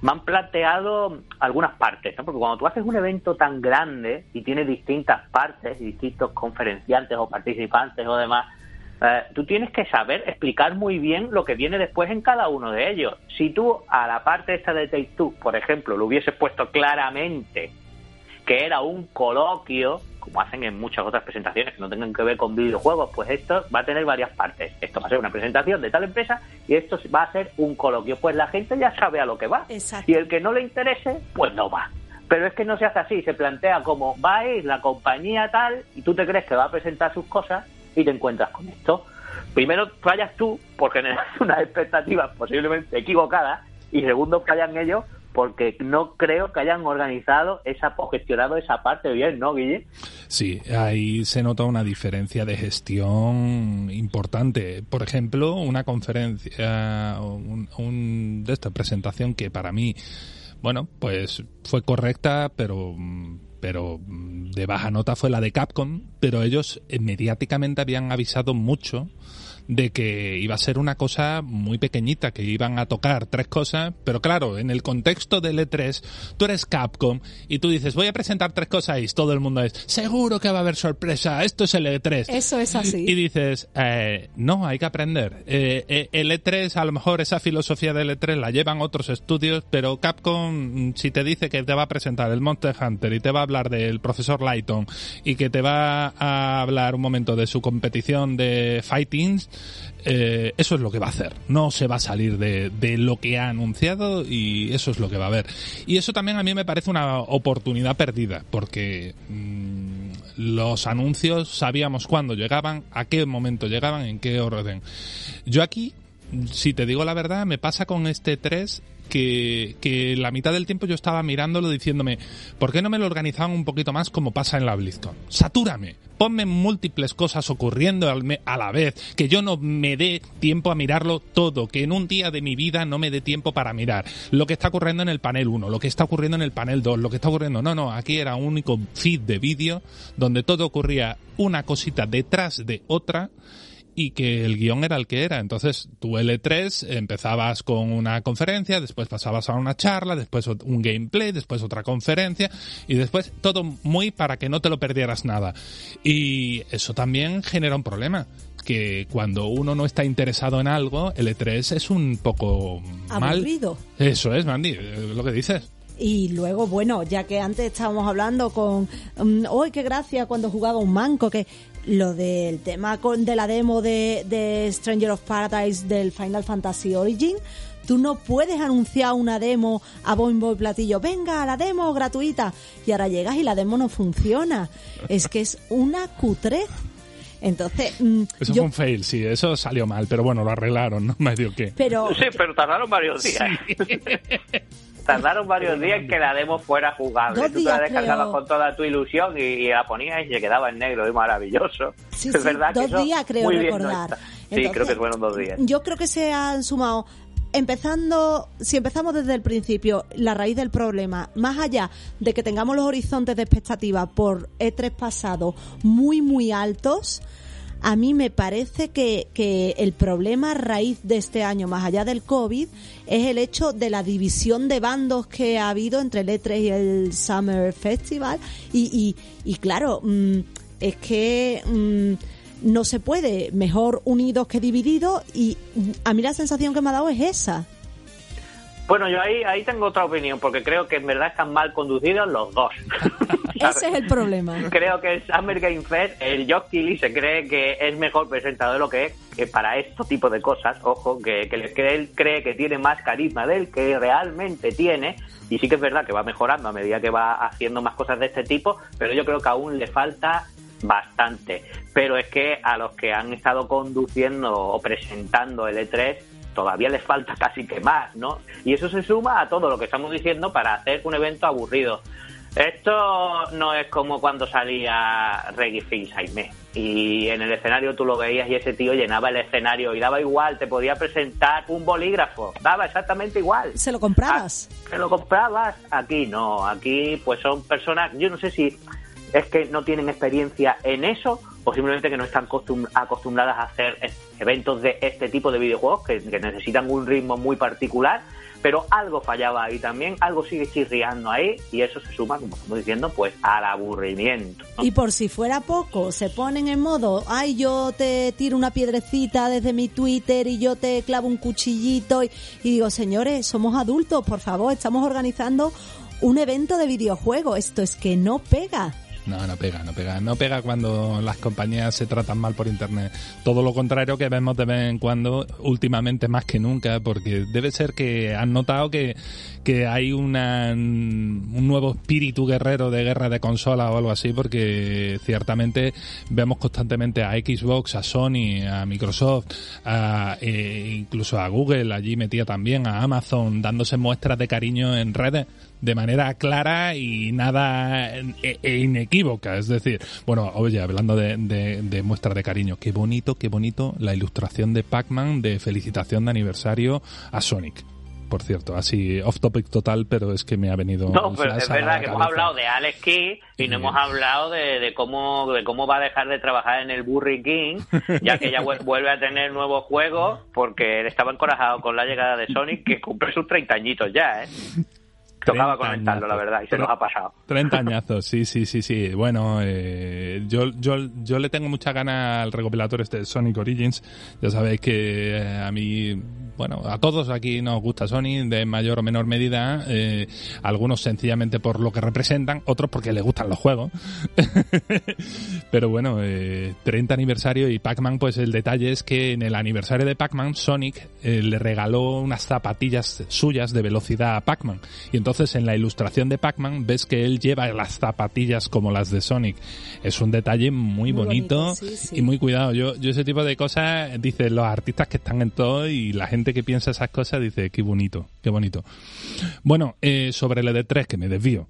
me han planteado algunas partes, ¿no? porque cuando tú haces un evento tan grande y tiene distintas partes y distintos conferenciantes o participantes o demás, eh, tú tienes que saber explicar muy bien lo que viene después en cada uno de ellos. Si tú a la parte esta de Take Two, por ejemplo, lo hubieses puesto claramente que era un coloquio, como hacen en muchas otras presentaciones que no tengan que ver con videojuegos, pues esto va a tener varias partes. Esto va a ser una presentación de tal empresa y esto va a ser un coloquio. Pues la gente ya sabe a lo que va. Exacto. Y el que no le interese, pues no va. Pero es que no se hace así, se plantea como va a ir la compañía tal y tú te crees que va a presentar sus cosas y te encuentras con esto. Primero fallas tú por generar unas expectativas posiblemente equivocadas y segundo fallan ellos porque no creo que hayan organizado esa o gestionado esa parte bien, ¿no, Guille? Sí, ahí se nota una diferencia de gestión importante. Por ejemplo, una conferencia, un, un- de esta presentación que para mí, bueno, pues fue correcta, pero pero de baja nota fue la de Capcom, pero ellos eh, mediáticamente habían avisado mucho de que iba a ser una cosa muy pequeñita, que iban a tocar tres cosas, pero claro, en el contexto del E3, tú eres Capcom y tú dices, voy a presentar tres cosas y todo el mundo es, seguro que va a haber sorpresa, esto es el E3. Eso es así. Y dices, eh, no, hay que aprender. Eh, eh, el E3, a lo mejor esa filosofía del E3 la llevan otros estudios, pero Capcom, mm, si te dice que te va a presentar el Monster Hunter y te va a hablar del profesor Lighton y que te va a hablar un momento de su competición de Fightings, eh, eso es lo que va a hacer. No se va a salir de, lo que ha anunciado y eso es lo que va a haber. Y eso también a mí me parece una oportunidad perdida, porque mm, los anuncios sabíamos cuándo llegaban, a qué momento llegaban, en qué orden. Yo aquí si te digo la verdad, me pasa con este 3 que, que la mitad del tiempo yo estaba mirándolo diciéndome, ¿por qué no me lo organizaban un poquito más como pasa en la BlizzCon? Satúrame, ponme múltiples cosas ocurriendo a la vez, que yo no me dé tiempo a mirarlo todo, que en un día de mi vida no me dé tiempo para mirar lo que está ocurriendo en el panel 1, lo que está ocurriendo en el panel 2, lo que está ocurriendo... No, no, aquí era un único feed de vídeo donde todo ocurría una cosita detrás de otra y que el guion era el que era. Entonces, tu L3 empezabas con una conferencia, después pasabas a una charla, después un gameplay, después otra conferencia y después todo muy para que no te lo perdieras nada. Y eso también genera un problema que cuando uno no está interesado en algo, el E3 es un poco Aburrido. mal. Eso es, Mandy, lo que dices. Y luego, bueno, ya que antes estábamos hablando con, um, ¡Uy, qué gracia cuando jugaba un manco! Que lo del tema con, de la demo de, de Stranger of Paradise del Final Fantasy Origin, tú no puedes anunciar una demo a bombo y platillo, venga, la demo gratuita, y ahora llegas y la demo no funciona. Es que es una cutrez. Entonces, mm, eso fue un fail, sí, eso salió mal, pero bueno, lo arreglaron, ¿no? Medio que. Pero... Sí, pero tardaron varios días. tardaron varios días en que la demo fuera jugable. Dos Tú te la descargabas con toda tu ilusión y, la ponías y se quedaba en negro y maravilloso. Sí, es verdad dos días creo recordar. sí, creo que fueron dos días. Yo creo que se han sumado empezando, si empezamos desde el principio, la raíz del problema, más allá de que tengamos los horizontes de expectativa por E3 pasado muy, muy altos, a mí me parece que, que el problema raíz de este año, más allá del COVID, es el hecho de la división de bandos que ha habido entre el E3 y el Summer Festival. Y, y, y claro, mm, es que mm, no se puede, mejor unidos que divididos. Y a mí la sensación que me ha dado es esa. Bueno, yo ahí, ahí tengo otra opinión, porque creo que en verdad están mal conducidos los dos. Ese es el problema. Creo que el Summer Game Fest, el Jock Kelly se cree que es mejor presentador de lo que es, que para este tipo de cosas, ojo, que, que, él cree que tiene más carisma de él que realmente tiene, y sí que es verdad que va mejorando a medida que va haciendo más cosas de este tipo, pero yo creo que aún le falta bastante. Pero es que a los que han estado conduciendo o presentando el E3, todavía les falta casi que más, ¿no? Y eso se suma a todo lo que estamos diciendo para hacer un evento aburrido. Esto no es como cuando salía Reggie Fils Jaime y en el escenario tú lo veías y ese tío llenaba el escenario y daba igual, te podía presentar un bolígrafo, daba exactamente igual. ¿Se lo comprabas? Ah, se lo comprabas, aquí no, aquí pues son personas, yo no sé si es que no tienen experiencia en eso o simplemente que no están acostumbradas a hacer eventos de este tipo de videojuegos que, necesitan un ritmo muy particular, pero algo fallaba ahí también, algo sigue chirriando ahí y eso se suma, como estamos diciendo, pues al aburrimiento. Y por si fuera poco, se ponen en modo, ay, yo te tiro una piedrecita desde mi Twitter y yo te clavo un cuchillito y, y digo, señores, somos adultos, por favor, estamos organizando un evento de videojuego, esto es que no pega. No, no pega, no pega. No pega cuando las compañías se tratan mal por internet. Todo lo contrario que vemos de vez en cuando, últimamente más que nunca, porque debe ser que han notado que, que hay una, un nuevo espíritu guerrero de guerra de consola o algo así, porque ciertamente vemos constantemente a Xbox, a Sony, a Microsoft, a, e incluso a Google allí metía también, a Amazon, dándose muestras de cariño en redes de manera clara y nada e, e inequívoca. Es decir, bueno, oye, hablando de, de, muestras de cariño, qué bonito, qué bonito la ilustración de Pac-Man de felicitación de aniversario a Sonic por cierto, así off topic total, pero es que me ha venido. No, pero es verdad que hemos hablado de Alex Key y no hemos hablado de, cómo de cómo va a dejar de trabajar en el Burry King, ya que ya vuelve a tener nuevos juegos, porque él estaba encorajado con la llegada de Sonic, que cumple sus 30 añitos ya, ¿eh? Tocaba comentarlo, la verdad, y se nos ha pasado. 30 añazos, sí, sí, sí, sí. Bueno, eh, yo, yo, yo le tengo mucha gana al recopilatorio este de Sonic Origins. Ya sabéis que eh, a mí bueno, a todos aquí nos gusta Sony de mayor o menor medida, eh, algunos sencillamente por lo que representan, otros porque les gustan los juegos. Pero bueno, eh, 30 aniversario y Pac-Man, pues el detalle es que en el aniversario de Pac-Man, Sonic eh, le regaló unas zapatillas suyas de velocidad a Pac-Man. Y entonces en la ilustración de Pac-Man ves que él lleva las zapatillas como las de Sonic. Es un detalle muy, bonito, y muy cuidado. Yo, yo ese tipo de cosas, dice los artistas que están en todo y la gente que piensa esas cosas dice, qué bonito, qué bonito. Bueno, eh, sobre el ED3, que me desvío.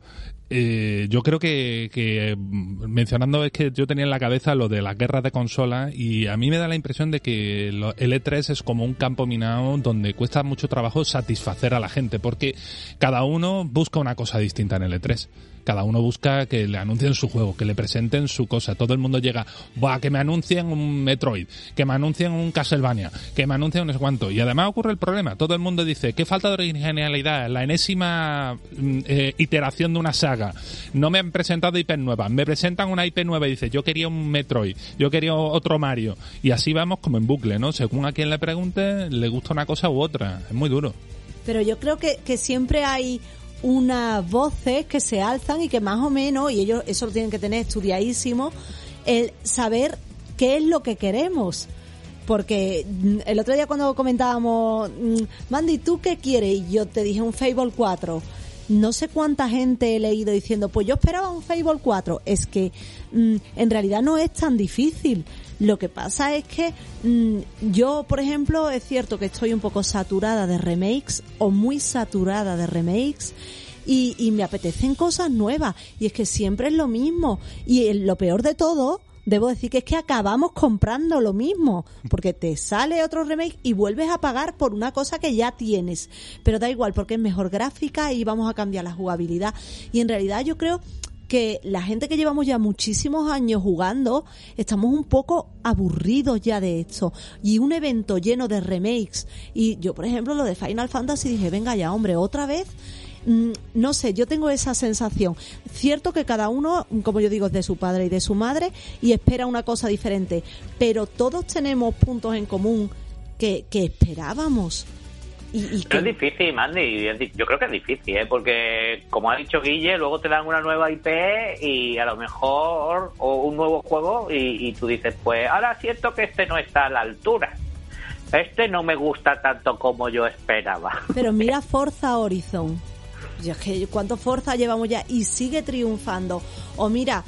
Eh, yo creo que, que, mencionando es que yo tenía en la cabeza lo de las guerras de consola y a mí me da la impresión de que el E3 es como un campo minado donde cuesta mucho trabajo satisfacer a la gente porque cada uno busca una cosa distinta en el E3 cada uno busca que le anuncien su juego, que le presenten su cosa. Todo el mundo llega, Buah, que me anuncien un Metroid, que me anuncien un Castlevania, que me anuncien no sé cuánto. Y además ocurre el problema. Todo el mundo dice, qué falta de originalidad, la enésima mm, eh, iteración de una saga. No me han presentado IP nuevas, me presentan una IP nueva y dice, yo quería un Metroid, yo quería otro Mario. Y así vamos como en bucle, ¿no? Según a quien le pregunte, le gusta una cosa u otra. Es muy duro. Pero yo creo que, que siempre hay unas voces que se alzan y que más o menos, y ellos eso lo tienen que tener estudiadísimo, el saber qué es lo que queremos. Porque mm, el otro día cuando comentábamos, mm, Mandy, ¿tú qué quieres? Y yo te dije un Fable 4. No sé cuánta gente he leído diciendo, pues yo esperaba un Fable 4. Es que mm, en realidad no es tan difícil. Lo que pasa es que yo, por ejemplo, es cierto que estoy un poco saturada de remakes o muy saturada de remakes. Y, y me apetecen cosas nuevas. Y es que siempre es lo mismo. Y lo peor de todo, debo decir que es que acabamos comprando lo mismo, porque te sale otro remake y vuelves a pagar por una cosa que ya tienes. Pero da igual, porque es mejor gráfica y vamos a cambiar la jugabilidad. Y en realidad yo creo que la gente que llevamos ya muchísimos años jugando, estamos un poco aburridos ya de esto. Y un evento lleno de remakes. Y yo, por ejemplo, lo de Final Fantasy dije, venga ya, hombre, otra vez no sé, yo tengo esa sensación. Cierto que cada uno, como yo digo, es de su padre y de su madre y espera una cosa diferente, pero todos tenemos puntos en común que, que esperábamos. Y, es difícil, Mandy. Yo creo que es difícil, ¿eh? porque como ha dicho Guille, luego te dan una nueva IP y a lo mejor o un nuevo juego y, tú dices, pues ahora siento que este no está a la altura. Este no me gusta tanto como yo esperaba. Pero mira Forza Horizon. ¿Cuánto Forza llevamos ya? Y sigue triunfando. O mira,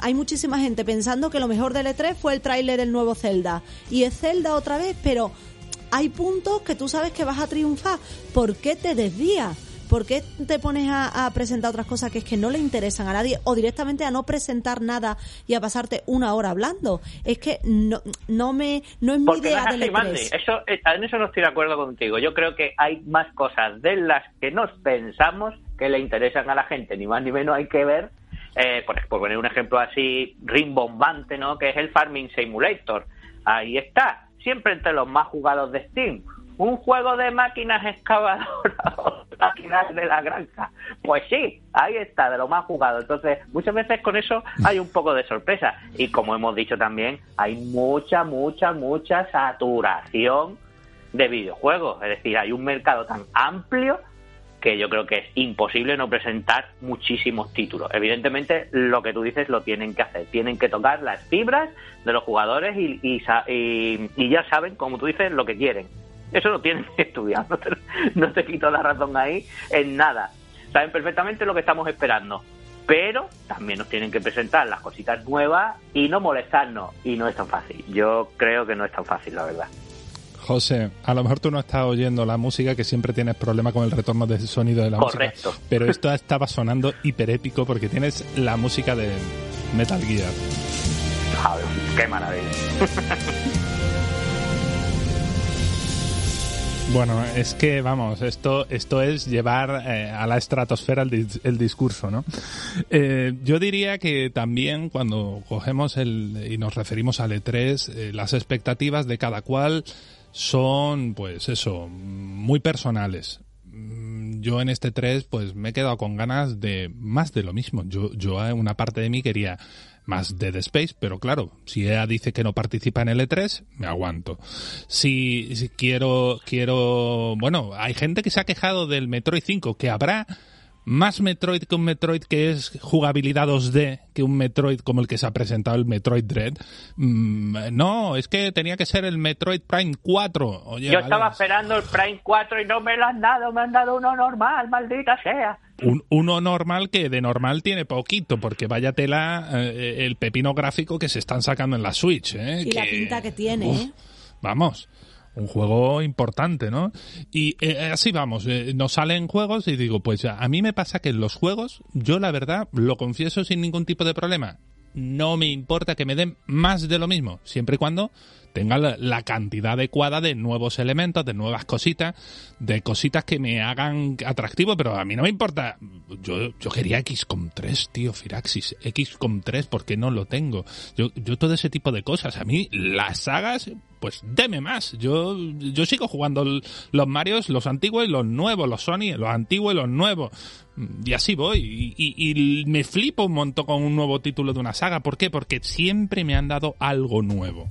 hay muchísima gente pensando que lo mejor del E3 fue el tráiler del nuevo Zelda. Y es Zelda otra vez, pero hay puntos que tú sabes que vas a triunfar. ¿Por qué te desvías? ¿Por qué te pones a, presentar otras cosas que es que no le interesan a nadie o directamente a no presentar nada y a pasarte una hora hablando? Es que no, no me no es mi idea no es eso, eh, En eso no estoy de acuerdo contigo. Yo creo que hay más cosas de las que nos pensamos que le interesan a la gente, ni más ni menos hay que ver eh, por, por, poner un ejemplo así rimbombante, ¿no? Que es el Farming Simulator. Ahí está siempre entre los más jugados de Steam. Un juego de máquinas excavadoras máquinas de la granja. Pues sí, ahí está, de lo más jugado. Entonces, muchas veces con eso hay un poco de sorpresa. Y como hemos dicho también, hay mucha, mucha, mucha saturación de videojuegos. Es decir, hay un mercado tan amplio que yo creo que es imposible no presentar muchísimos títulos. Evidentemente, lo que tú dices lo tienen que hacer. Tienen que tocar las fibras de los jugadores y, y, ya saben, como tú dices, lo que quieren. Eso lo tienen que estudiar. No te, no te quito la razón ahí en nada. Saben perfectamente lo que estamos esperando. Pero también nos tienen que presentar las cositas nuevas y no molestarnos. Y no es tan fácil. Yo creo que no es tan fácil, la verdad. José, a lo mejor tú no estás oyendo la música, que siempre tienes problemas con el retorno de sonido de la Correcto. música. Pero esto estaba sonando hiperépico porque tienes la música de Metal Gear. Joder, qué maravilla. Bueno, es que vamos, esto esto es llevar eh, a la estratosfera el, discurso, ¿no? Eh, yo diría que también cuando cogemos el y nos referimos al E3, eh, las expectativas de cada cual son, pues eso, muy personales. Mm, yo en este 3 pues me he quedado con ganas de más de lo mismo. Yo, yo una parte de mí quería más Dead Space, pero claro, si EA dice que no participa en el E3, me aguanto. Si, si quiero, quiero, bueno, hay gente que se ha quejado del Metroid 5, que habrá más Metroid que un Metroid que es jugabilidad 2D que un Metroid como el que se ha presentado el Metroid Dread. Mm, no, es que tenía que ser el Metroid Prime 4. Yo estaba esperando el Prime 4 y no me lo han dado, me han dado uno normal, maldita sea. Un, uno normal que de normal tiene poquito, porque vaya tela eh, el pepino gráfico que se están sacando en la Switch. ¿eh? Y la pinta que tiene. ¿eh? Vamos un juego importante, ¿no? Y eh, así vamos, eh, nos salen juegos y digo, pues a mí me pasa que en los juegos, yo la verdad, lo confieso sin ningún tipo de problema, no me importa que me den más de lo mismo, siempre y cuando tenga la, cantidad adecuada de nuevos elementos, de nuevas cositas, de cositas que me hagan atractivo, pero a mí no me importa. Yo, yo quería XCOM 3, tío, Firaxis. XCOM 3, ¿por qué no lo tengo? Yo, yo todo ese tipo de cosas. A mí las sagas, pues deme más. Yo, yo sigo jugando los Marios, los antiguos y los nuevos, los Sony, los antiguos y los nuevos. Y así voy. Y, y, me flipo un montón con un nuevo título de una saga. ¿Por qué? Porque siempre me han dado algo nuevo.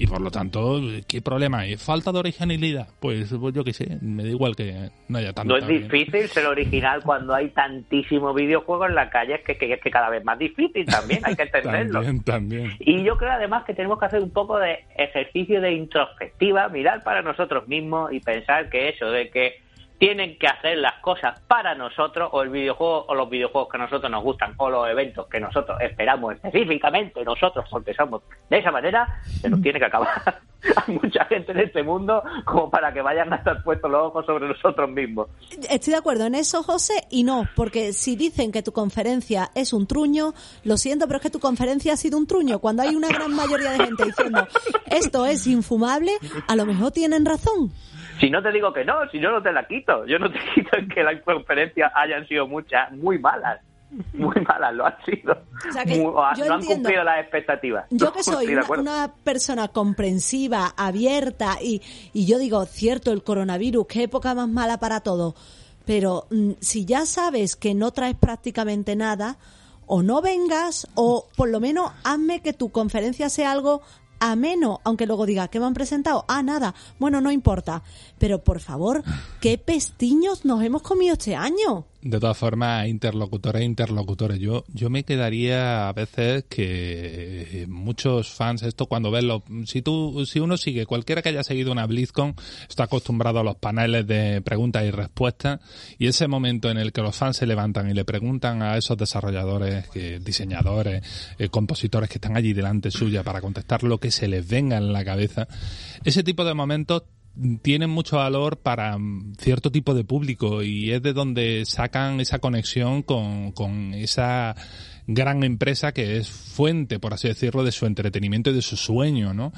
Y por lo tanto, ¿qué problema hay? ¿Falta de originalidad? Pues, pues yo qué sé, me da igual que no haya tanto. No es difícil ser original cuando hay tantísimos videojuegos en la calle, es que, que, es que cada vez más difícil también, hay que entenderlo. también, también. Y yo creo además que tenemos que hacer un poco de ejercicio de introspectiva, mirar para nosotros mismos y pensar que eso de que tienen que hacer las cosas para nosotros o el videojuego o los videojuegos que a nosotros nos gustan o los eventos que nosotros esperamos específicamente nosotros porque somos de esa manera se nos tiene que acabar hay mucha gente en este mundo como para que vayan a estar puestos los ojos sobre nosotros mismos. Estoy de acuerdo en eso José y no porque si dicen que tu conferencia es un truño lo siento pero es que tu conferencia ha sido un truño. Cuando hay una gran mayoría de gente diciendo esto es infumable a lo mejor tienen razón si no te digo que no, si yo no te la quito. Yo no te quito en que las conferencias hayan sido muchas, muy malas. Muy malas lo han sido. no han cumplido las expectativas. Yo que soy una, persona comprensiva, abierta, y, y yo digo, cierto, el coronavirus, qué época más mala para todo. Pero mm, si ya sabes que no traes prácticamente nada, o no vengas, o por lo menos hazme que tu conferencia sea algo ameno, aunque luego diga, ¿qué me han presentado? Ah, nada. Bueno, no importa. Pero por favor, ¿qué pestiños nos hemos comido este año? De todas formas, interlocutores, interlocutores. Yo, yo me quedaría a veces que muchos fans, esto cuando ven los, si tú, si uno sigue, cualquiera que haya seguido una BlizzCon, está acostumbrado a los paneles de preguntas y respuestas, y ese momento en el que los fans se levantan y le preguntan a esos desarrolladores, que, diseñadores, eh, compositores que están allí delante suya para contestar lo que se les venga en la cabeza, ese tipo de momentos tienen mucho valor para mm, cierto tipo de público y es de donde sacan esa conexión con, con esa gran empresa que es fuente, por así decirlo, de su entretenimiento y de su sueño, ¿no?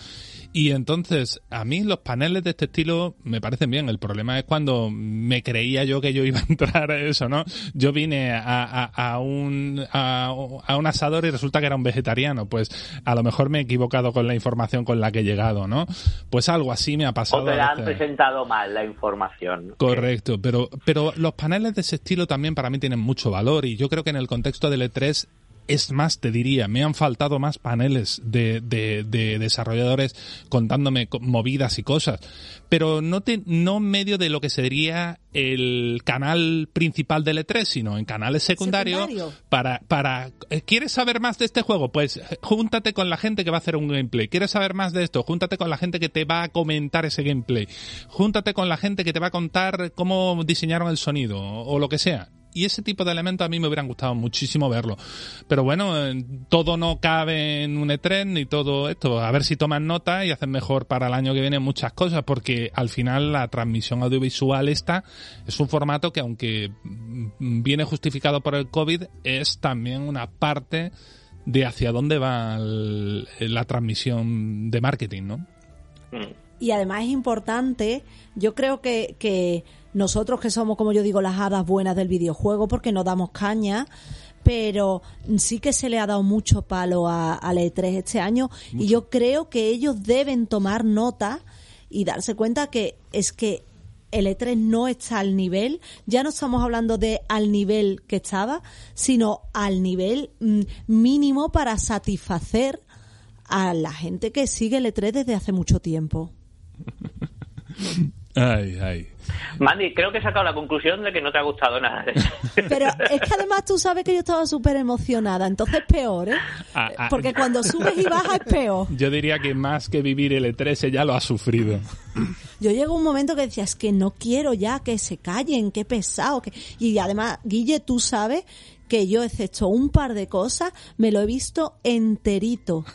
Y entonces, a mí los paneles de este estilo me parecen bien. El problema es cuando me creía yo que yo iba a entrar a eso, ¿no? Yo vine a, a, un, a, un asador y resulta que era un vegetariano. Pues a lo mejor me he equivocado con la información con la que he llegado, ¿no? Pues algo así me ha pasado. O te han presentado mal la información. Correcto, pero, pero los paneles de ese estilo también para mí tienen mucho valor y yo creo que en el contexto del E3 es más, te diría, me han faltado más paneles de, de, de desarrolladores contándome movidas y cosas, pero no, te, no en medio de lo que sería el canal principal del E3, sino en canales secundarios para, para, eh, ¿quieres saber más de este juego? Pues eh, júntate con la gente que va a hacer un gameplay. ¿Quieres saber más de esto? Júntate con la gente que te va a comentar ese gameplay. Júntate con la gente que te va a contar cómo diseñaron el sonido o lo que sea y ese tipo de elementos a mí me hubieran gustado muchísimo verlo. Pero bueno, todo no cabe en un E3 ni todo esto. A ver si toman nota y hacen mejor para el año que viene muchas cosas, porque al final la transmisión audiovisual esta es un formato que aunque viene justificado por el COVID, es también una parte de hacia dónde va la transmisión de marketing, ¿no? Y además es importante, yo creo que, que nosotros que somos, como yo digo, las hadas buenas del videojuego, porque no damos caña, pero sí que se le ha dado mucho palo a, a E3 este año y yo creo que ellos deben tomar nota y darse cuenta que es que el E3 no está al nivel, ya no estamos hablando de al nivel que estaba, sino al nivel mm, mínimo para satisfacer a la gente que sigue el E3 desde hace mucho tiempo. Ay, ay. Mandy, creo que he sacado la conclusión de que no te ha gustado nada. de eso. Pero es que además tú sabes que yo estaba súper emocionada, entonces peor, ¿eh? Ah, ah. Porque cuando subes y bajas es peor. Yo diría que más que vivir el E3 ella lo ha sufrido. Yo llego a un momento que decía, es que no quiero ya que se callen, qué pesado. Que... Y además, Guille, tú sabes que yo, excepto un par de cosas, me lo he visto enterito.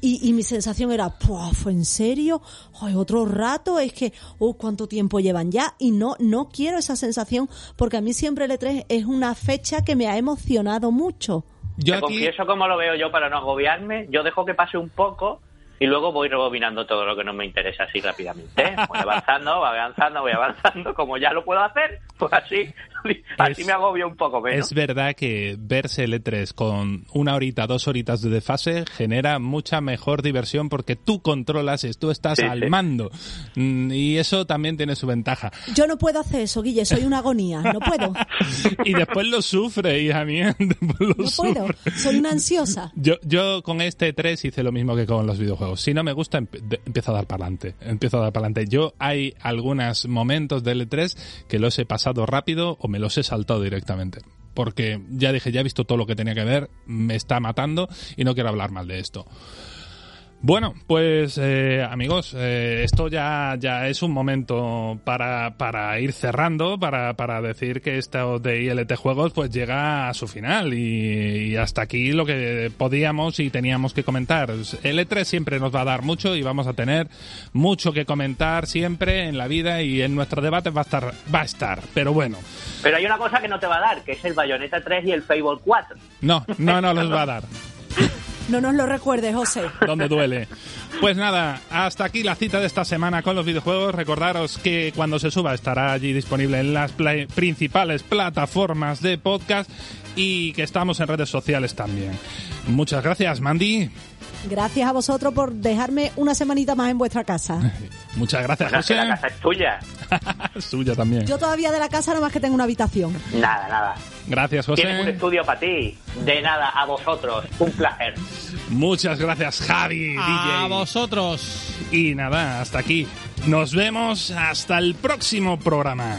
Y, y mi sensación era, "Puf, ¿en serio? Ay, otro rato, es que, oh, ¿cuánto tiempo llevan ya? Y no, no quiero esa sensación, porque a mí siempre el E3 es una fecha que me ha emocionado mucho. Yo Te aquí, confieso cómo lo veo yo para no agobiarme. Yo dejo que pase un poco y luego voy rebobinando todo lo que no me interesa así rápidamente. ¿eh? Voy avanzando, voy avanzando, voy avanzando. Como ya lo puedo hacer, pues así, así Es- me agobio un poco menos. es verdad que verse el E3 con una horita, dos horitas de desfase genera mucha mejor diversión porque tú controlas, es- tú estás Sí, al sí. mando. Mm, Y eso también tiene su ventaja. Yo no puedo hacer eso, Guille, soy una agonía, no puedo. Y después lo sufre, hija mía. Después lo No puedo, sufre. soy una ansiosa. Yo, yo con este 3 hice lo mismo que con los videojuegos. Si no me gusta, empiezo a dar para adelante. Empiezo a dar para adelante. Yo hay algunos momentos del E3 que los he pasado rápido o me los he saltado directamente. Porque ya dije, ya he visto todo lo que tenía que ver, me está matando y no quiero hablar mal de esto. Bueno, pues eh, amigos, eh, esto ya, ya es un momento para, para ir cerrando, para, para decir que esto de ILT Juegos pues llega a su final y, y hasta aquí lo que podíamos y teníamos que comentar. El E3 siempre nos va a dar mucho y vamos a tener mucho que comentar siempre en la vida y en nuestro debate va a estar, va a estar. Pero bueno, Pero hay una cosa que no te va a dar, que es el Bayonetta 3 y el Fable 4. no, no, no los va a dar. No nos lo recuerdes, José. donde duele. Pues nada, hasta aquí la cita de esta semana con los videojuegos. Recordaros que cuando se suba estará allí disponible en las pla- principales plataformas de podcast y que estamos en redes sociales también. Muchas gracias, Mandy. Gracias a vosotros por dejarme una semanita más en vuestra casa. Muchas gracias, José. la casa es tuya. Suya también. Yo todavía de la casa nada más que tengo una habitación. Nada, nada. Gracias, Tienes un José. estudio para ti. De nada, a vosotros. Un placer. Muchas gracias, Javi, A DJ. Vosotros. Y nada, hasta aquí. Nos vemos hasta el próximo programa.